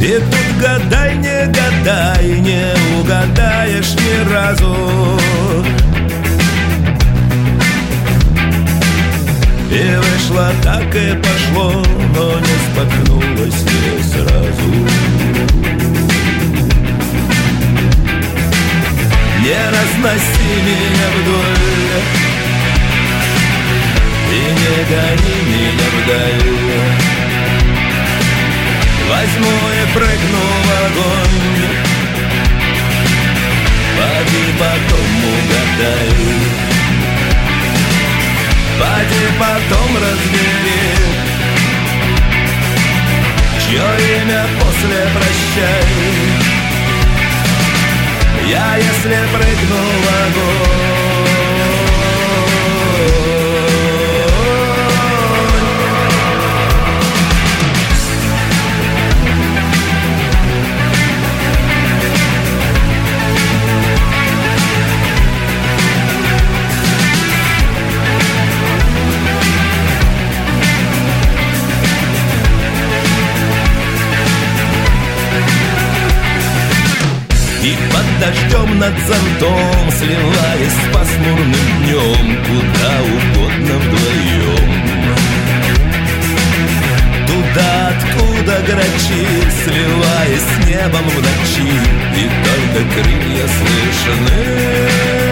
И тут гадай, не гадай, не угадаешь ни разу. И вышло так и пошло, но не споткнулось не сразу. Не разноси меня вдоль И не гони меня вдаль Возьму и прыгну в огонь. Поди потом угадай. Поди потом разбери Чье имя после прощай. Я если прыгну в огонь дождем над зонтом Сливаясь с пасмурным днем Куда угодно вдвоем. Туда, откуда грачи Сливаясь с небом в ночи И только крылья слышны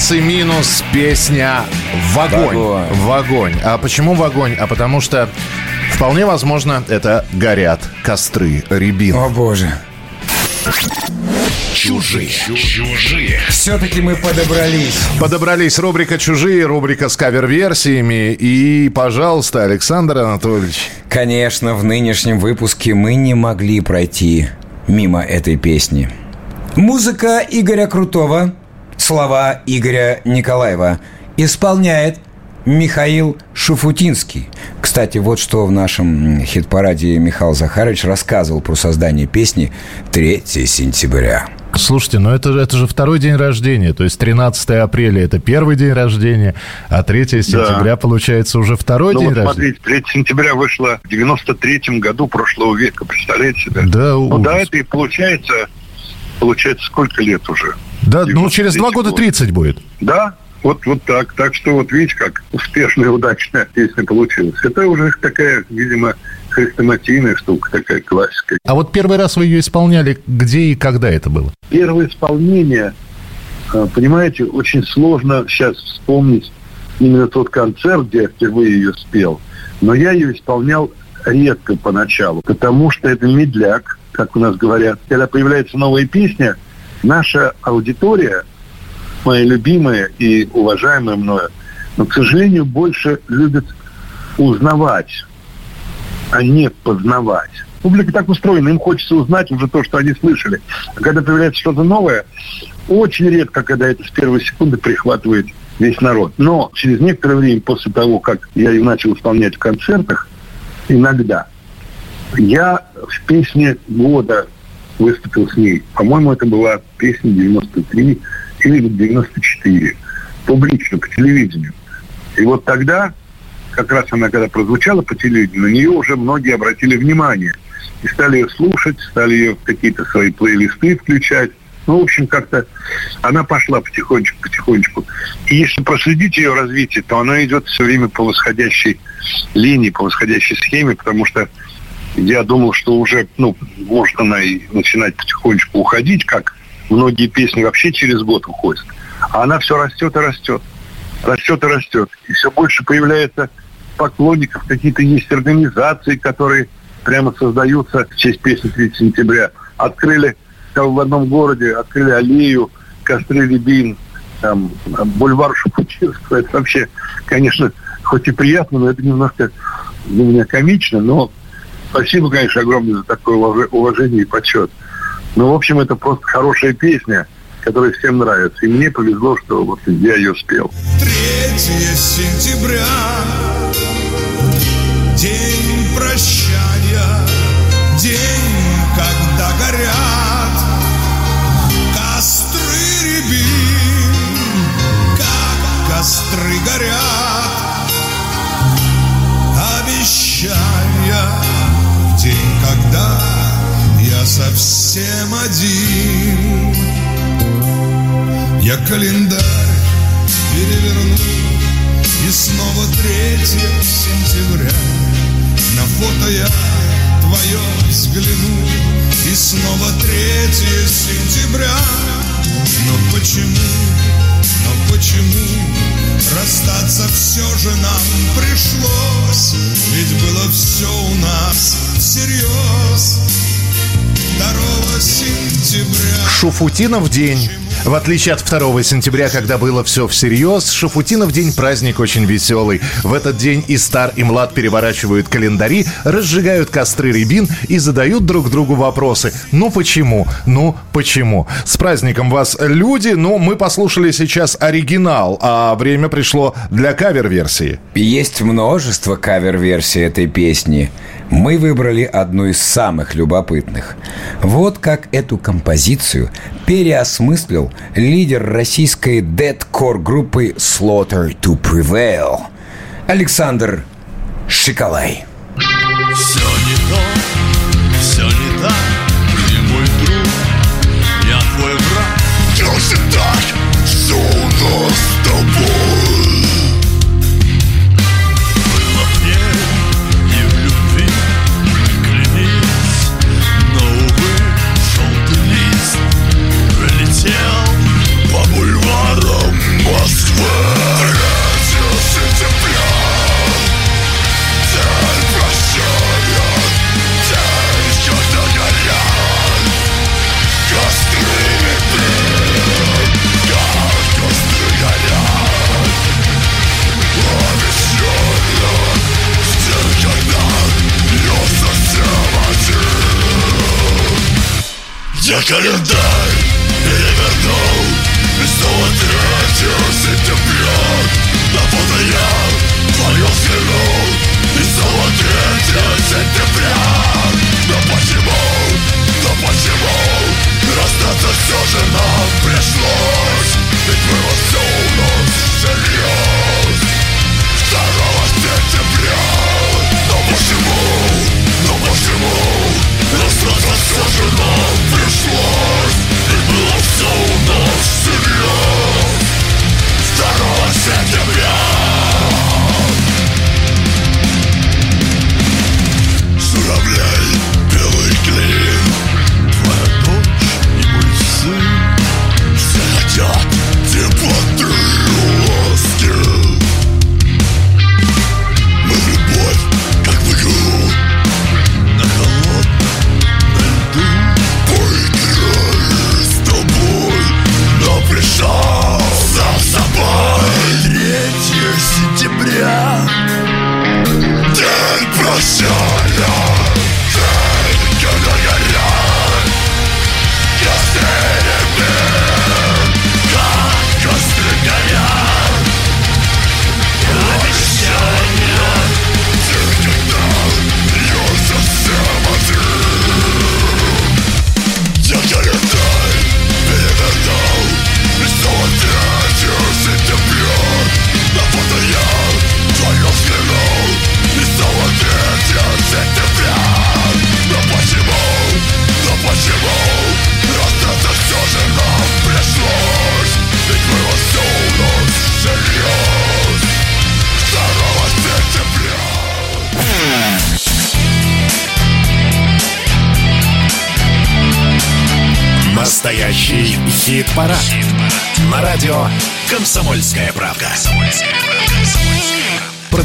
«Танцы» минус песня «В огонь». В огонь. А почему в огонь? А потому что вполне возможно это горят костры рябин. О боже. Чужие. Чужие. Все-таки мы подобрались. Подобрались рубрика «Чужие», рубрика с кавер-версиями. И, пожалуйста, Александр Анатольевич. Конечно, в нынешнем выпуске мы не могли пройти мимо этой песни. Музыка Игоря Крутого, слова Игоря Николаева исполняет Михаил Шуфутинский. Кстати, вот что в нашем хит-параде Михаил Захарович рассказывал про создание песни «3 сентября». Слушайте, ну это, это же второй день рождения, то есть 13 апреля это первый день рождения, а 3 сентября, получается, уже второй ну, день вот рождения. смотрите, 3 сентября вышло в 93-м году прошлого века, представляете себе? Да, Ну ужас. да, это и получается, получается сколько лет уже? Да, ну через два года 30 будет. Да, вот, вот так. Так что вот видите, как успешная <laughs> удачная песня получилась. Это уже такая, видимо, хрестоматийная штука, такая классика. А вот первый раз вы ее исполняли, где и когда это было? Первое исполнение, э, понимаете, очень сложно сейчас вспомнить именно тот концерт, где я впервые ее спел. Но я ее исполнял редко поначалу, потому что это медляк, как у нас говорят. Когда появляется новая песня, наша аудитория, моя любимая и уважаемая мною, но, к сожалению, больше любит узнавать, а не познавать. Публика так устроена, им хочется узнать уже то, что они слышали. А когда появляется что-то новое, очень редко, когда это с первой секунды прихватывает весь народ. Но через некоторое время после того, как я ее начал исполнять в концертах, иногда, я в песне года выступил с ней. По-моему, это была песня 93 или 94. Публично, по телевидению. И вот тогда, как раз она когда прозвучала по телевидению, на нее уже многие обратили внимание. И стали ее слушать, стали ее в какие-то свои плейлисты включать. Ну, в общем, как-то она пошла потихонечку, потихонечку. И если проследить ее развитие, то она идет все время по восходящей линии, по восходящей схеме, потому что я думал, что уже, ну, может она и начинать потихонечку уходить, как многие песни вообще через год уходят. А она все растет и растет. Растет и растет. И все больше появляется поклонников, какие-то есть организации, которые прямо создаются в честь песни 3 сентября. Открыли в одном городе, открыли аллею, костры Рябин, там, бульвар Шапутинского. Это вообще, конечно, хоть и приятно, но это немножко для меня комично, но спасибо, конечно, огромное за такое уваж- уважение и почет. Ну, в общем, это просто хорошая песня, которая всем нравится. И мне повезло, что вот я ее спел. 3 сентября День прощания День, когда горят Костры рябин Как костры горят Обещания совсем один. Я календарь переверну И снова 3 сентября. На фото я твое взгляну И снова 3 сентября. Но почему, но почему Расстаться все же нам пришлось? Ведь было все у нас всерьез 2 сентября Шуфутинов день. В отличие от 2 сентября, когда было все всерьез, Шафутинов день праздник очень веселый. В этот день и стар, и млад переворачивают календари, разжигают костры рябин и задают друг другу вопросы. Ну почему? Ну почему? С праздником вас, люди! Ну, мы послушали сейчас оригинал, а время пришло для кавер-версии. Есть множество кавер-версий этой песни. Мы выбрали одну из самых любопытных. Вот как эту композицию переосмыслил лидер российской дедкор группы Slaughter to Prevail Александр Шиколай.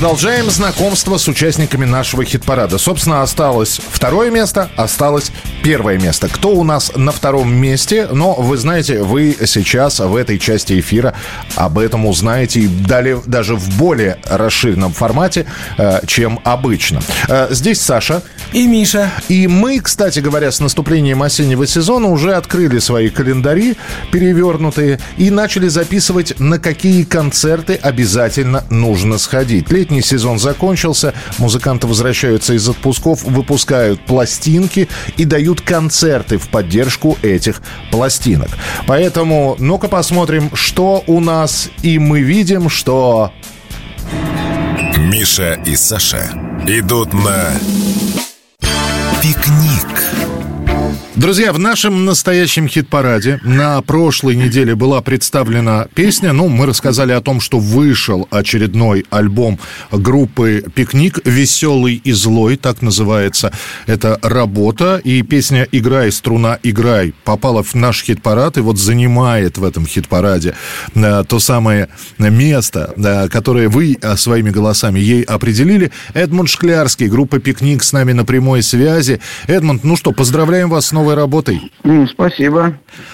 Продолжаем знакомство с участниками нашего хит-парада. Собственно, осталось второе место, осталось первое место. Кто у нас на втором месте? Но вы знаете, вы сейчас в этой части эфира об этом узнаете и далее даже в более расширенном формате, э, чем обычно. Э, Здесь Саша. И Миша. И мы, кстати говоря, с наступлением осеннего сезона уже открыли свои календари перевернутые и начали записывать, на какие концерты обязательно нужно сходить. Летний сезон закончился, музыканты возвращаются из отпусков, выпускают пластинки и дают концерты в поддержку этих пластинок. Поэтому ну-ка посмотрим, что у нас. И мы видим, что Миша и Саша идут на пикник. Друзья, в нашем настоящем хит-параде на прошлой неделе была представлена песня. Ну, мы рассказали о том, что вышел очередной альбом группы «Пикник». «Веселый и злой», так называется эта работа. И песня «Играй, струна, играй» попала в наш хит-парад и вот занимает в этом хит-параде э, то самое место, э, которое вы э, своими голосами ей определили. Эдмунд Шклярский, группа «Пикник» с нами на прямой связи. Эдмунд, ну что, поздравляем вас с новой работой. Спасибо. <laughs>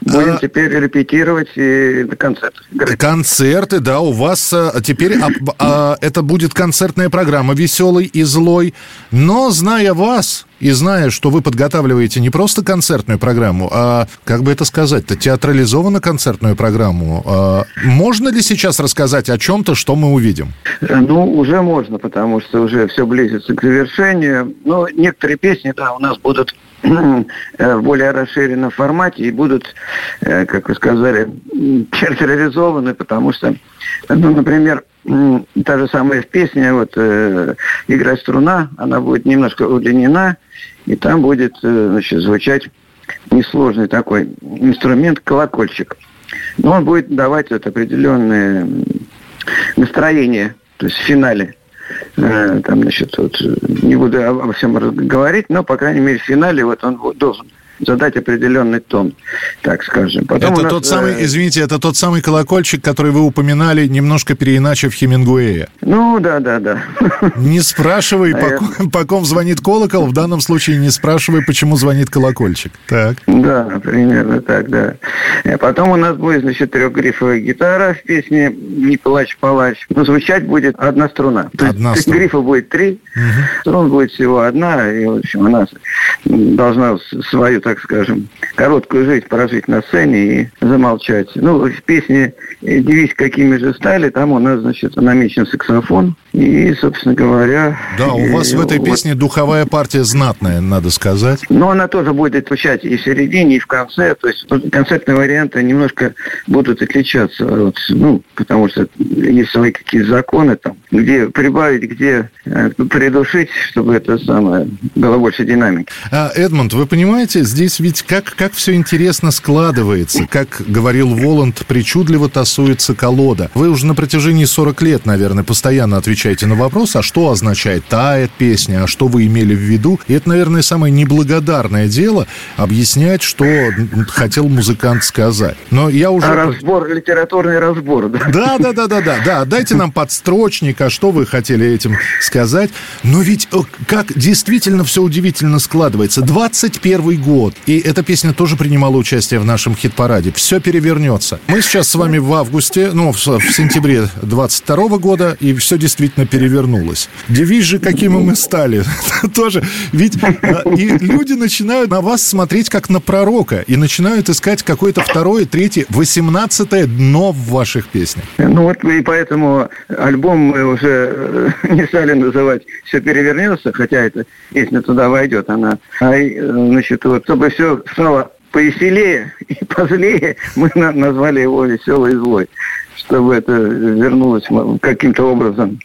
Будем теперь репетировать и на концертах играть. Концерты, да, у вас а, теперь а, а, это будет концертная программа «Веселый и злой». Но, зная вас и зная, что вы подготавливаете не просто концертную программу, а, как бы это сказать-то, театрализованно концертную программу, а, можно ли сейчас рассказать о чем-то, что мы увидим? Ну, уже можно, потому что уже все близится к завершению. Но некоторые песни, да, у нас будут э, в более расширенном формате и будут, э, как вы сказали, театрализованы, потому что, ну, например, та же самая песня, вот э, «Игра струна», она будет немножко удлинена, и там будет, э, значит, звучать несложный такой инструмент колокольчик. Но он будет давать вот определенное настроение, то есть в финале. Э, Там, значит, вот, э, не буду обо всем говорить, но, по крайней мере, в финале вот он должен задать определенный тон, так скажем. Потом у это нас, тот самый, э, извините, это тот самый колокольчик, который вы упоминали, немножко переиначив Хемингуэя. Ну, да, да, да. Не спрашивай, по, ко- по ком звонит колокол, в данном случае не спрашивай, почему звонит колокольчик. Так. Да, примерно так, да. Э, Потом у нас будет, значит, трехгрифовая гитара в песне «Не плачь, палачь». Но звучать будет одна струна. То Одна есть струна. грифа будет три, струн будет всего одна, и, в общем, она м, должна свою так скажем, короткую жизнь прожить на сцене и замолчать. Ну, в песне «Девись, какими же стали», там у нас, значит, намечен саксофон. И, собственно говоря... Да, у вас в этой вот- песне духовая партия знатная, надо сказать. Но она тоже будет звучать и в середине, и в конце. То есть концертные варианты немножко будут отличаться. от, ну, потому что есть свои какие-то законы, там, где прибавить, где э, придушить, чтобы это самое было больше динамики. А, Эдмонд, вы понимаете, здесь ведь как, как все интересно складывается. Как говорил Воланд, причудливо тасуется колода. Вы уже на протяжении 40 лет, наверное, постоянно отвечаете на вопрос, а что означает тает песня, а что вы имели в виду. И это, наверное, самое неблагодарное дело объяснять, что хотел музыкант сказать. Но я уже... А разбор, литературный разбор, да? Да, да, да, да, да, да. Дайте нам подстрочник, а что вы хотели этим сказать. Но ведь э, как действительно все удивительно складывается. 21 год, и эта песня тоже принимала участие в нашем хит-параде. Все перевернется. Мы сейчас с вами в августе, ну, в, в сентябре 22 года, и все действительно перевернулось. Девиз же, какими мы стали. <laughs> Тоже. Ведь э, и люди начинают на вас смотреть как на пророка, и начинают искать какое-то второе, третье, восемнадцатое дно в ваших песнях. Ну вот и поэтому альбом мы уже э, <laughs> не стали называть «Все перевернется», хотя эта песня туда войдет, она. А, э, значит, вот, чтобы все стало повеселее и <laughs> позлее, мы на- назвали его «Веселый и злой», чтобы это вернулось каким-то образом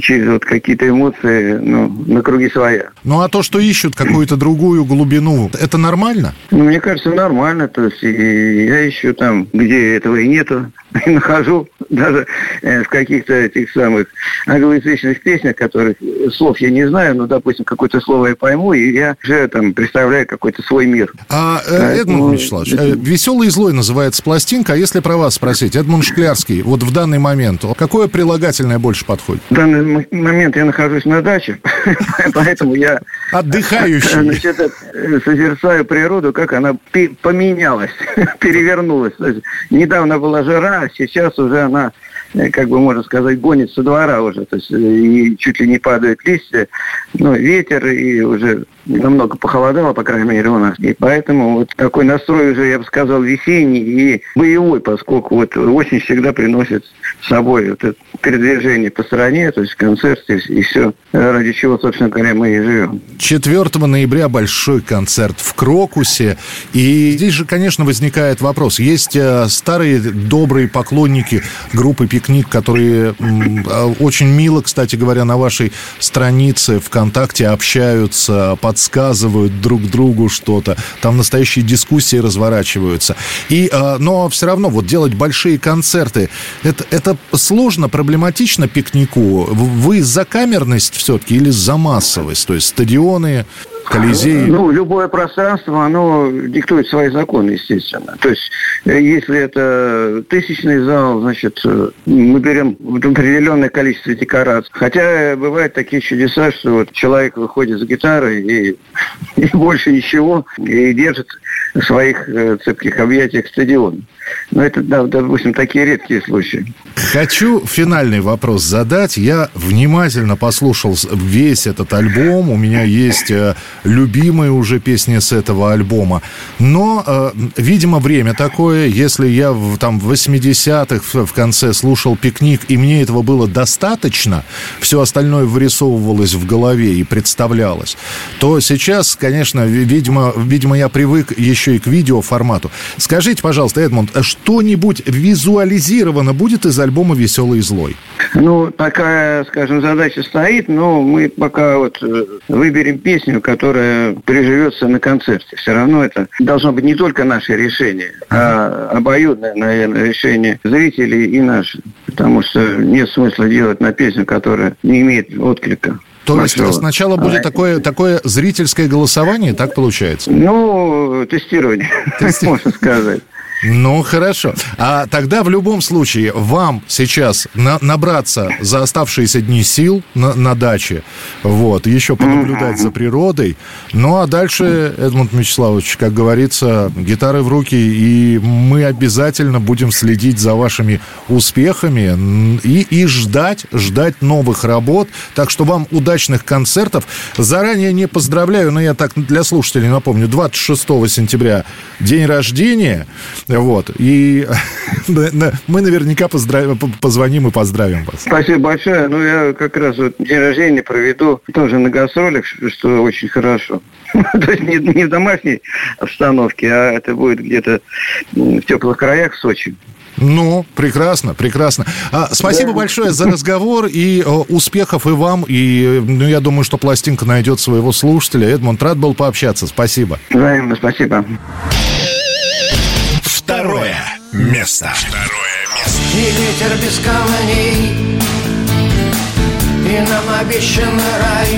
через вот какие-то эмоции ну, на круги своя. Ну а то, что ищут какую-то другую глубину, это нормально? Ну, мне кажется, нормально. То есть я ищу там, где этого и нету, <laughs> и нахожу даже э, в каких-то этих самых англоязычных песнях, которых слов я не знаю, но, допустим, какое-то слово я пойму, и я уже там представляю какой-то свой мир. А, э, Поэтому- Эдмунд Вячеславович, э, «Веселый и злой» называется пластинка, а если про вас спросить, Эдмунд Шклярский, вот в данный момент, какое прилагательное больше подходит? В данный момент я нахожусь на даче, <laughs> поэтому я Отдыхающий. значит, э, созерцаю природу, как она поменялась, <laughs> перевернулась. Есть недавно была жара, а сейчас уже она, э, как бы можно сказать, гонит со двора уже. То есть э, и чуть ли не падают листья, ну, ветер, и уже намного похолодало, по крайней мере, у нас. И поэтому вот такой настрой уже, я бы сказал, весенний и боевой, поскольку вот осень всегда приносит с собой вот это передвижение по стране, то есть концерты и все, ради чего, собственно говоря, мы и живем. 4 ноября большой концерт в Крокусе. И здесь же, конечно, возникает вопрос. Есть э, старые добрые поклонники группы «Пикник», которые э, очень мило, кстати говоря, на вашей странице ВКонтакте общаются, подсказывают друг другу что-то. Там настоящие дискуссии разворачиваются. И, э, но все равно вот делать большие концерты, это, это сложно, проблематично «Пикнику». Вы за камерность все-таки или за массовость? То есть стадионы, колизеи? Ну, любое пространство, оно диктует свои законы, естественно. То есть, э, если это тысячный зал, значит, э, мы берем определенное количество декораций. Хотя э, бывают такие чудеса, что вот человек выходит с гитарой и, <laughs> и больше ничего, и держит в своих цепких объятиях стадион. Но это, да, допустим, такие редкие случаи. Хочу финальный вопрос задать. Я внимательно послушал весь этот альбом. У меня есть любимые уже песни с этого альбома. Но, э, видимо, время такое. Если я в, там в 80-х в, конце слушал «Пикник», и мне этого было достаточно, все остальное вырисовывалось в голове и представлялось, то сейчас, конечно, ви- видимо, видимо я привык еще и к видеоформату. Скажите, пожалуйста, Эдмунд, а что-нибудь визуализировано будет из альбома «Веселый и злой»? Ну, такая, скажем, задача стоит, но мы пока вот э, выберем песню, которая приживется на концерте. Все равно это должно быть не только наше решение, а обоюдное, наверное, решение зрителей и наше. Потому что нет смысла делать на песню, которая не имеет отклика. То есть большого. сначала будет А, такое, такое зрительское голосование, так получается? Ну, тестирование, <laughs> можно сказать. Ну, хорошо. А тогда в любом случае вам сейчас на- набраться за оставшиеся дни сил на, на даче, вот, еще понаблюдать за природой. Ну, а дальше, Эдмунд Мячеславович, как говорится, гитары в руки, и мы обязательно будем следить за вашими успехами и, и ждать, ждать новых работ. Так что вам удачных концертов. Заранее не поздравляю, но я так для слушателей напомню, 26 сентября день рождения, вот, и <laughs> мы наверняка поздравим, позвоним и поздравим вас. Спасибо большое. Ну, я как раз вот день рождения проведу тоже на гастролях, что очень хорошо. <laughs> То есть не, не в домашней обстановке, а это будет где-то в теплых краях в Сочи. Ну, прекрасно, прекрасно. А, спасибо большое за разговор и успехов и вам. И ну, я думаю, что пластинка найдет своего слушателя. Эдмунд, рад был пообщаться. Спасибо. Взаимно, спасибо. Второе место. И ветер без камней И нам обещан рай.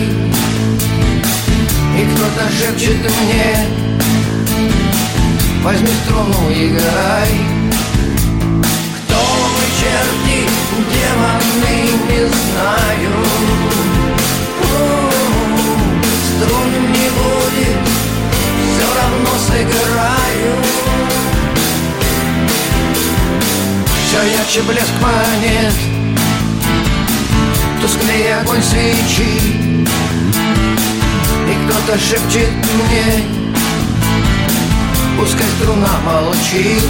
И кто-то шепчет мне Возьми струну, играй Кто вы, черти, демоны, не знаю. У-у-у, Струн не будет Все равно сыграю Все ярче блеск монет Тусклее огонь свечи. И кто-то шепчет мне Пускай струна молчит.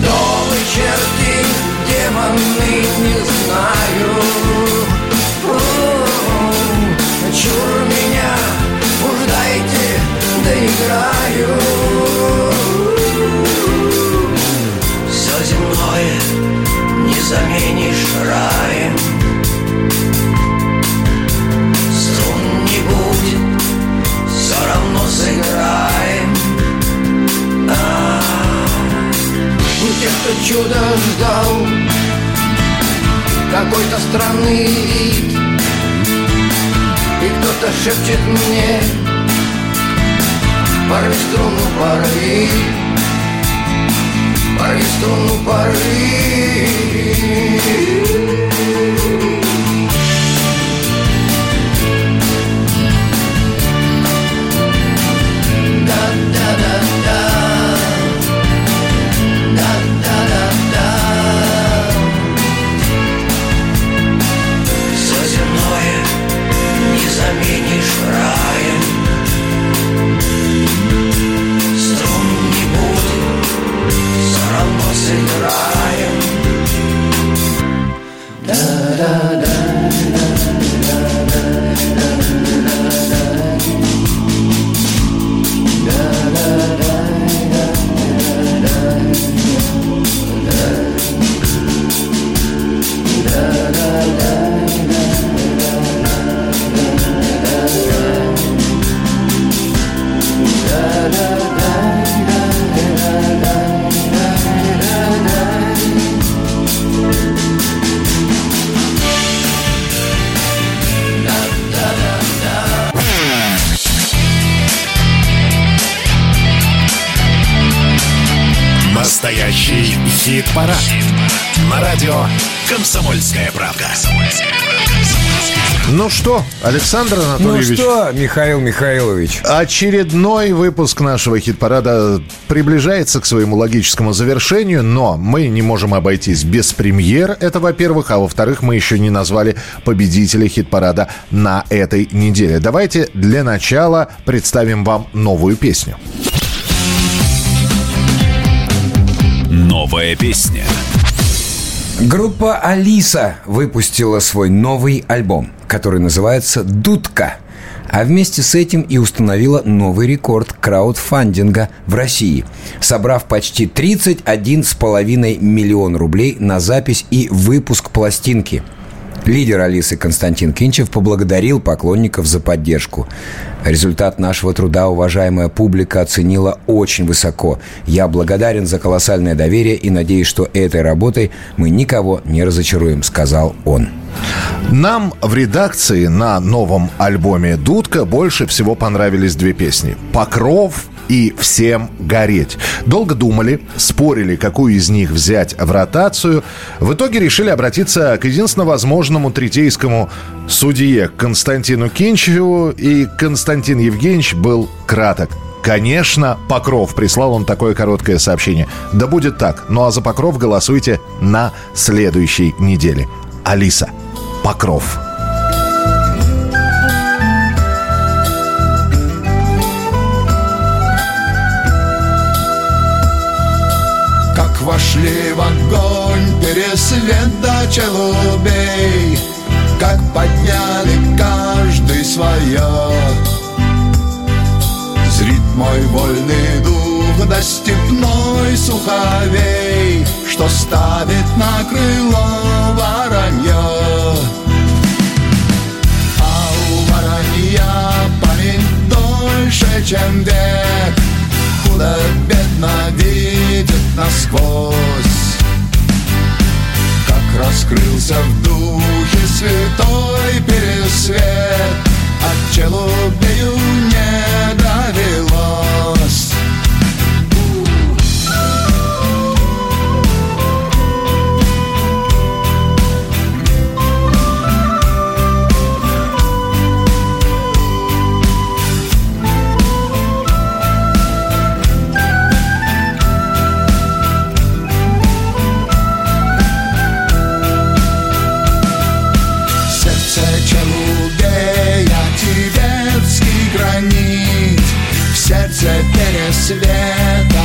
Долы черти, демоны, не знаю. Чур меня, уж дайте, доиграю. все земное не заменишь раем. Струн не будет, все равно сыграем а. Тех, кто чудо ждал Какой-то странный вид. И кто-то шепчет мне Порви струну, порви Земное не заменишь раем все равно сыграем Настоящий «Комсомольская правда». Ну что, Александр Ну Анатольевич? что, Михаил Михайлович? Очередной выпуск нашего хит-парада приближается к своему логическому завершению, но мы не можем обойтись без премьер, это во-первых, а во-вторых, мы еще не назвали победителя хит-парада на этой неделе. Давайте для начала представим вам новую песню. Новая песня. Группа Алиса выпустила свой новый альбом, который называется «Дудка». А вместе с этим и установила новый рекорд краудфандинга в России, собрав почти 31,5 миллион рублей на запись и выпуск пластинки. Лидер Алисы Константин Кинчев поблагодарил поклонников за поддержку. Результат нашего труда уважаемая публика оценила очень высоко. Я благодарен за колоссальное доверие и надеюсь, что этой работой мы никого не разочаруем, сказал он. Нам в редакции на новом альбоме «Дудка» больше всего понравились две песни «Покров» и всем гореть. Долго думали, спорили, какую из них взять в ротацию. В итоге решили обратиться к единственно возможному третейскому судье Константину Кинчеву, и Константин Евгеньевич был краток. Конечно, Покров. Прислал он такое короткое сообщение. Да будет так. Ну а за Покров голосуйте на следующей неделе. Алиса. Покров. Как вошли в огонь пересвет до челубей Как подняли каждый свое Зрит мой вольный дух до степной суховей Что ставит на крыло воронье. А у воронья память дольше, чем век Худо-бедно видит насквозь раскрылся в духе святой пересвет От челубею не довелось пересвета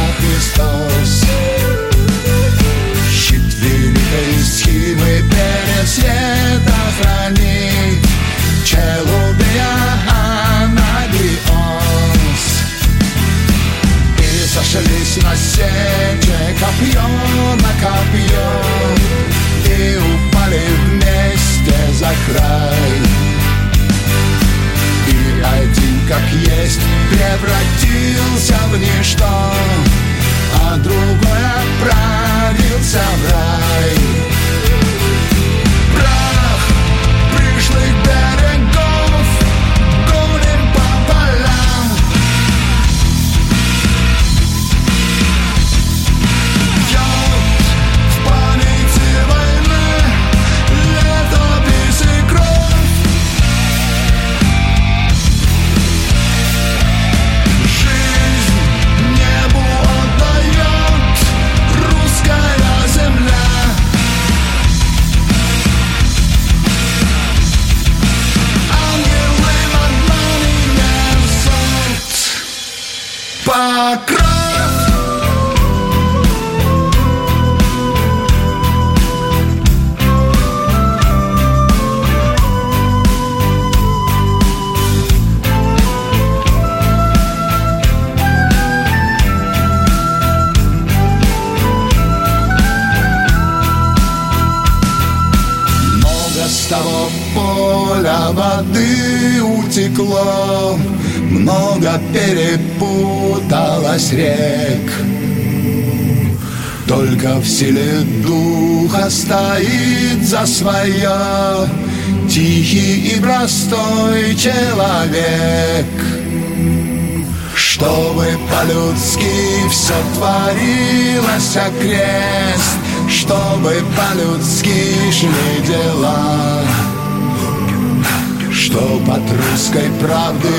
свое Тихий и простой человек. Чтобы по-людски все творилось окрест, Чтобы по-людски шли дела. Что под русской правды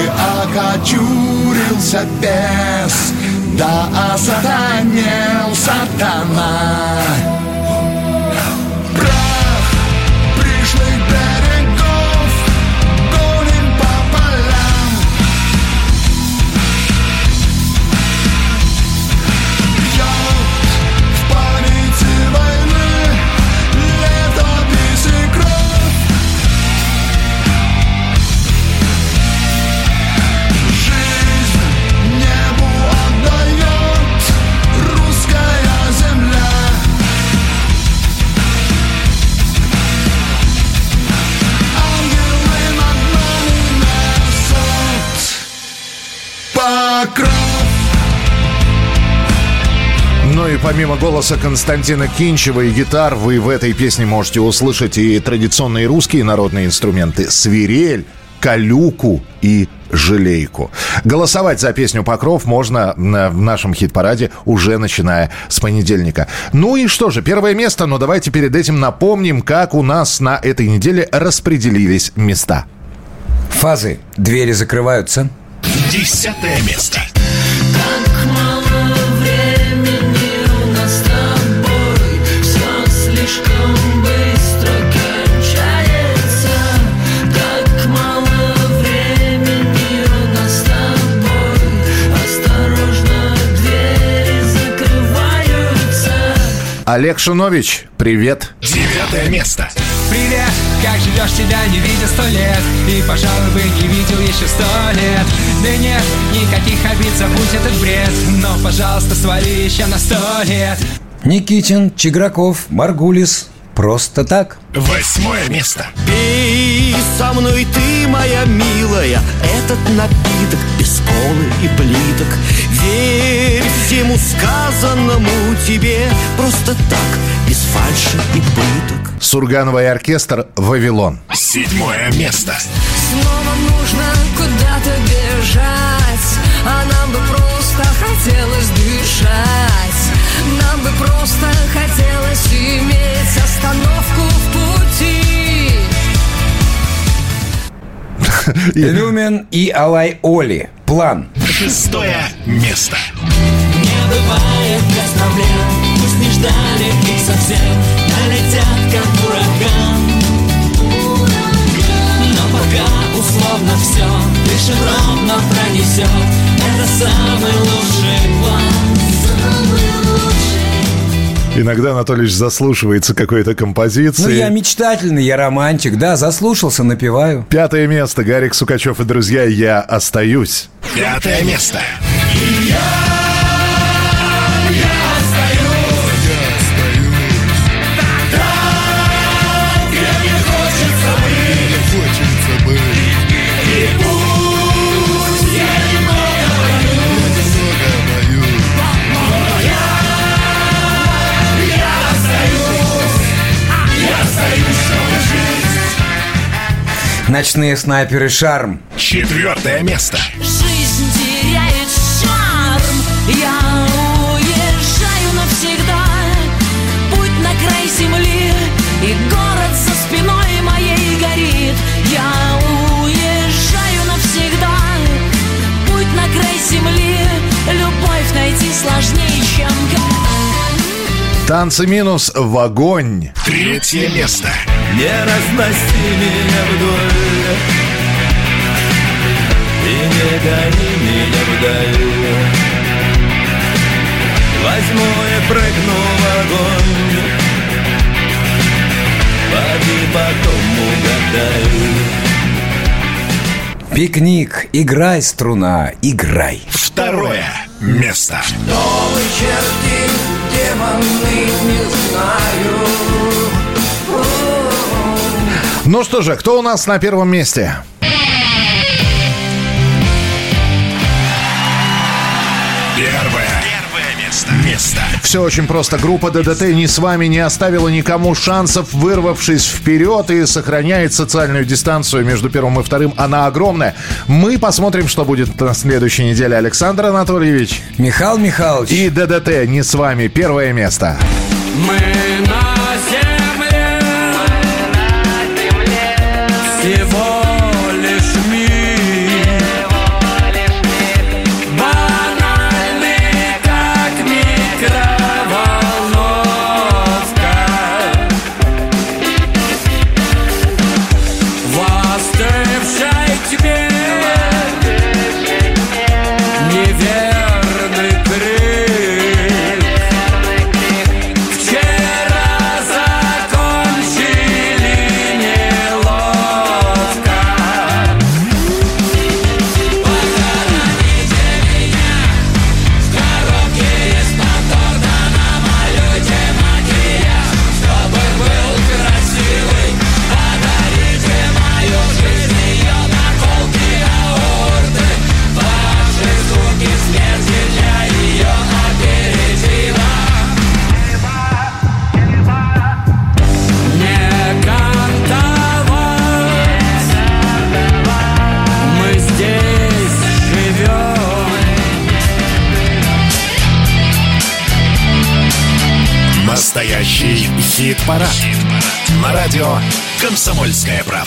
окочурился бес, Да осатанел сатана. Помимо голоса Константина Кинчева и гитар, вы в этой песне можете услышать и традиционные русские народные инструменты. Свирель, «Калюку» и «Желейку». Голосовать за песню «Покров» можно на- в нашем хит-параде уже начиная с понедельника. Ну и что же, первое место, но давайте перед этим напомним, как у нас на этой неделе распределились места. Фазы. Двери закрываются. Десятое место. Олег Шунович, привет. Девятое место. Привет, как живешь, тебя не видя сто лет И, пожалуй, бы не видел еще сто лет Да нет, никаких обид, забудь этот бред Но, пожалуйста, свали еще на сто лет Никитин, Чиграков, Маргулис. Просто так. Восьмое место. Пей со мной ты, моя милая, этот напиток без колы и плиток. Верь всему сказанному тебе просто так, без фальши и пыток. Сургановый оркестр «Вавилон». Седьмое место. Снова нужно куда-то бежать А нам бы просто хотелось дышать Нам бы просто хотелось иметь Люмен и Алай Оли. План. Шестое место. Не бывает без проблем Пусть не ждали их совсем Налетят как ураган Но пока условно все Дышим ровно пронесет Это самый лучший план Иногда Анатольевич заслушивается какой-то композиции. Ну, я мечтательный, я романтик. Да, заслушался, напеваю. Пятое место. Гарик Сукачев и друзья «Я остаюсь». Пятое место. Ночные снайперы «Шарм». Четвертое место. Жизнь теряет шарм Я уезжаю навсегда Путь на край земли И город за спиной моей горит Я уезжаю навсегда Путь на край земли Любовь найти сложнее, чем Танцы минус в огонь. Третье место. Не разноси меня вдоль И не гони меня вдаль Возьму и прыгну в огонь Поди потом угадай Пикник. Играй, струна, играй. Второе место. Новый черти, демоны, не знаю Ну что же, кто у нас на первом месте? Первое. Первое место. Место. Все очень просто. Группа ДДТ ни с вами не оставила никому шансов, вырвавшись вперед и сохраняет социальную дистанцию между первым и вторым. Она огромная. Мы посмотрим, что будет на следующей неделе. Александр Анатольевич. Михаил Михайлович. И ДДТ не с вами. Первое место. Мы «Комсомольская правка».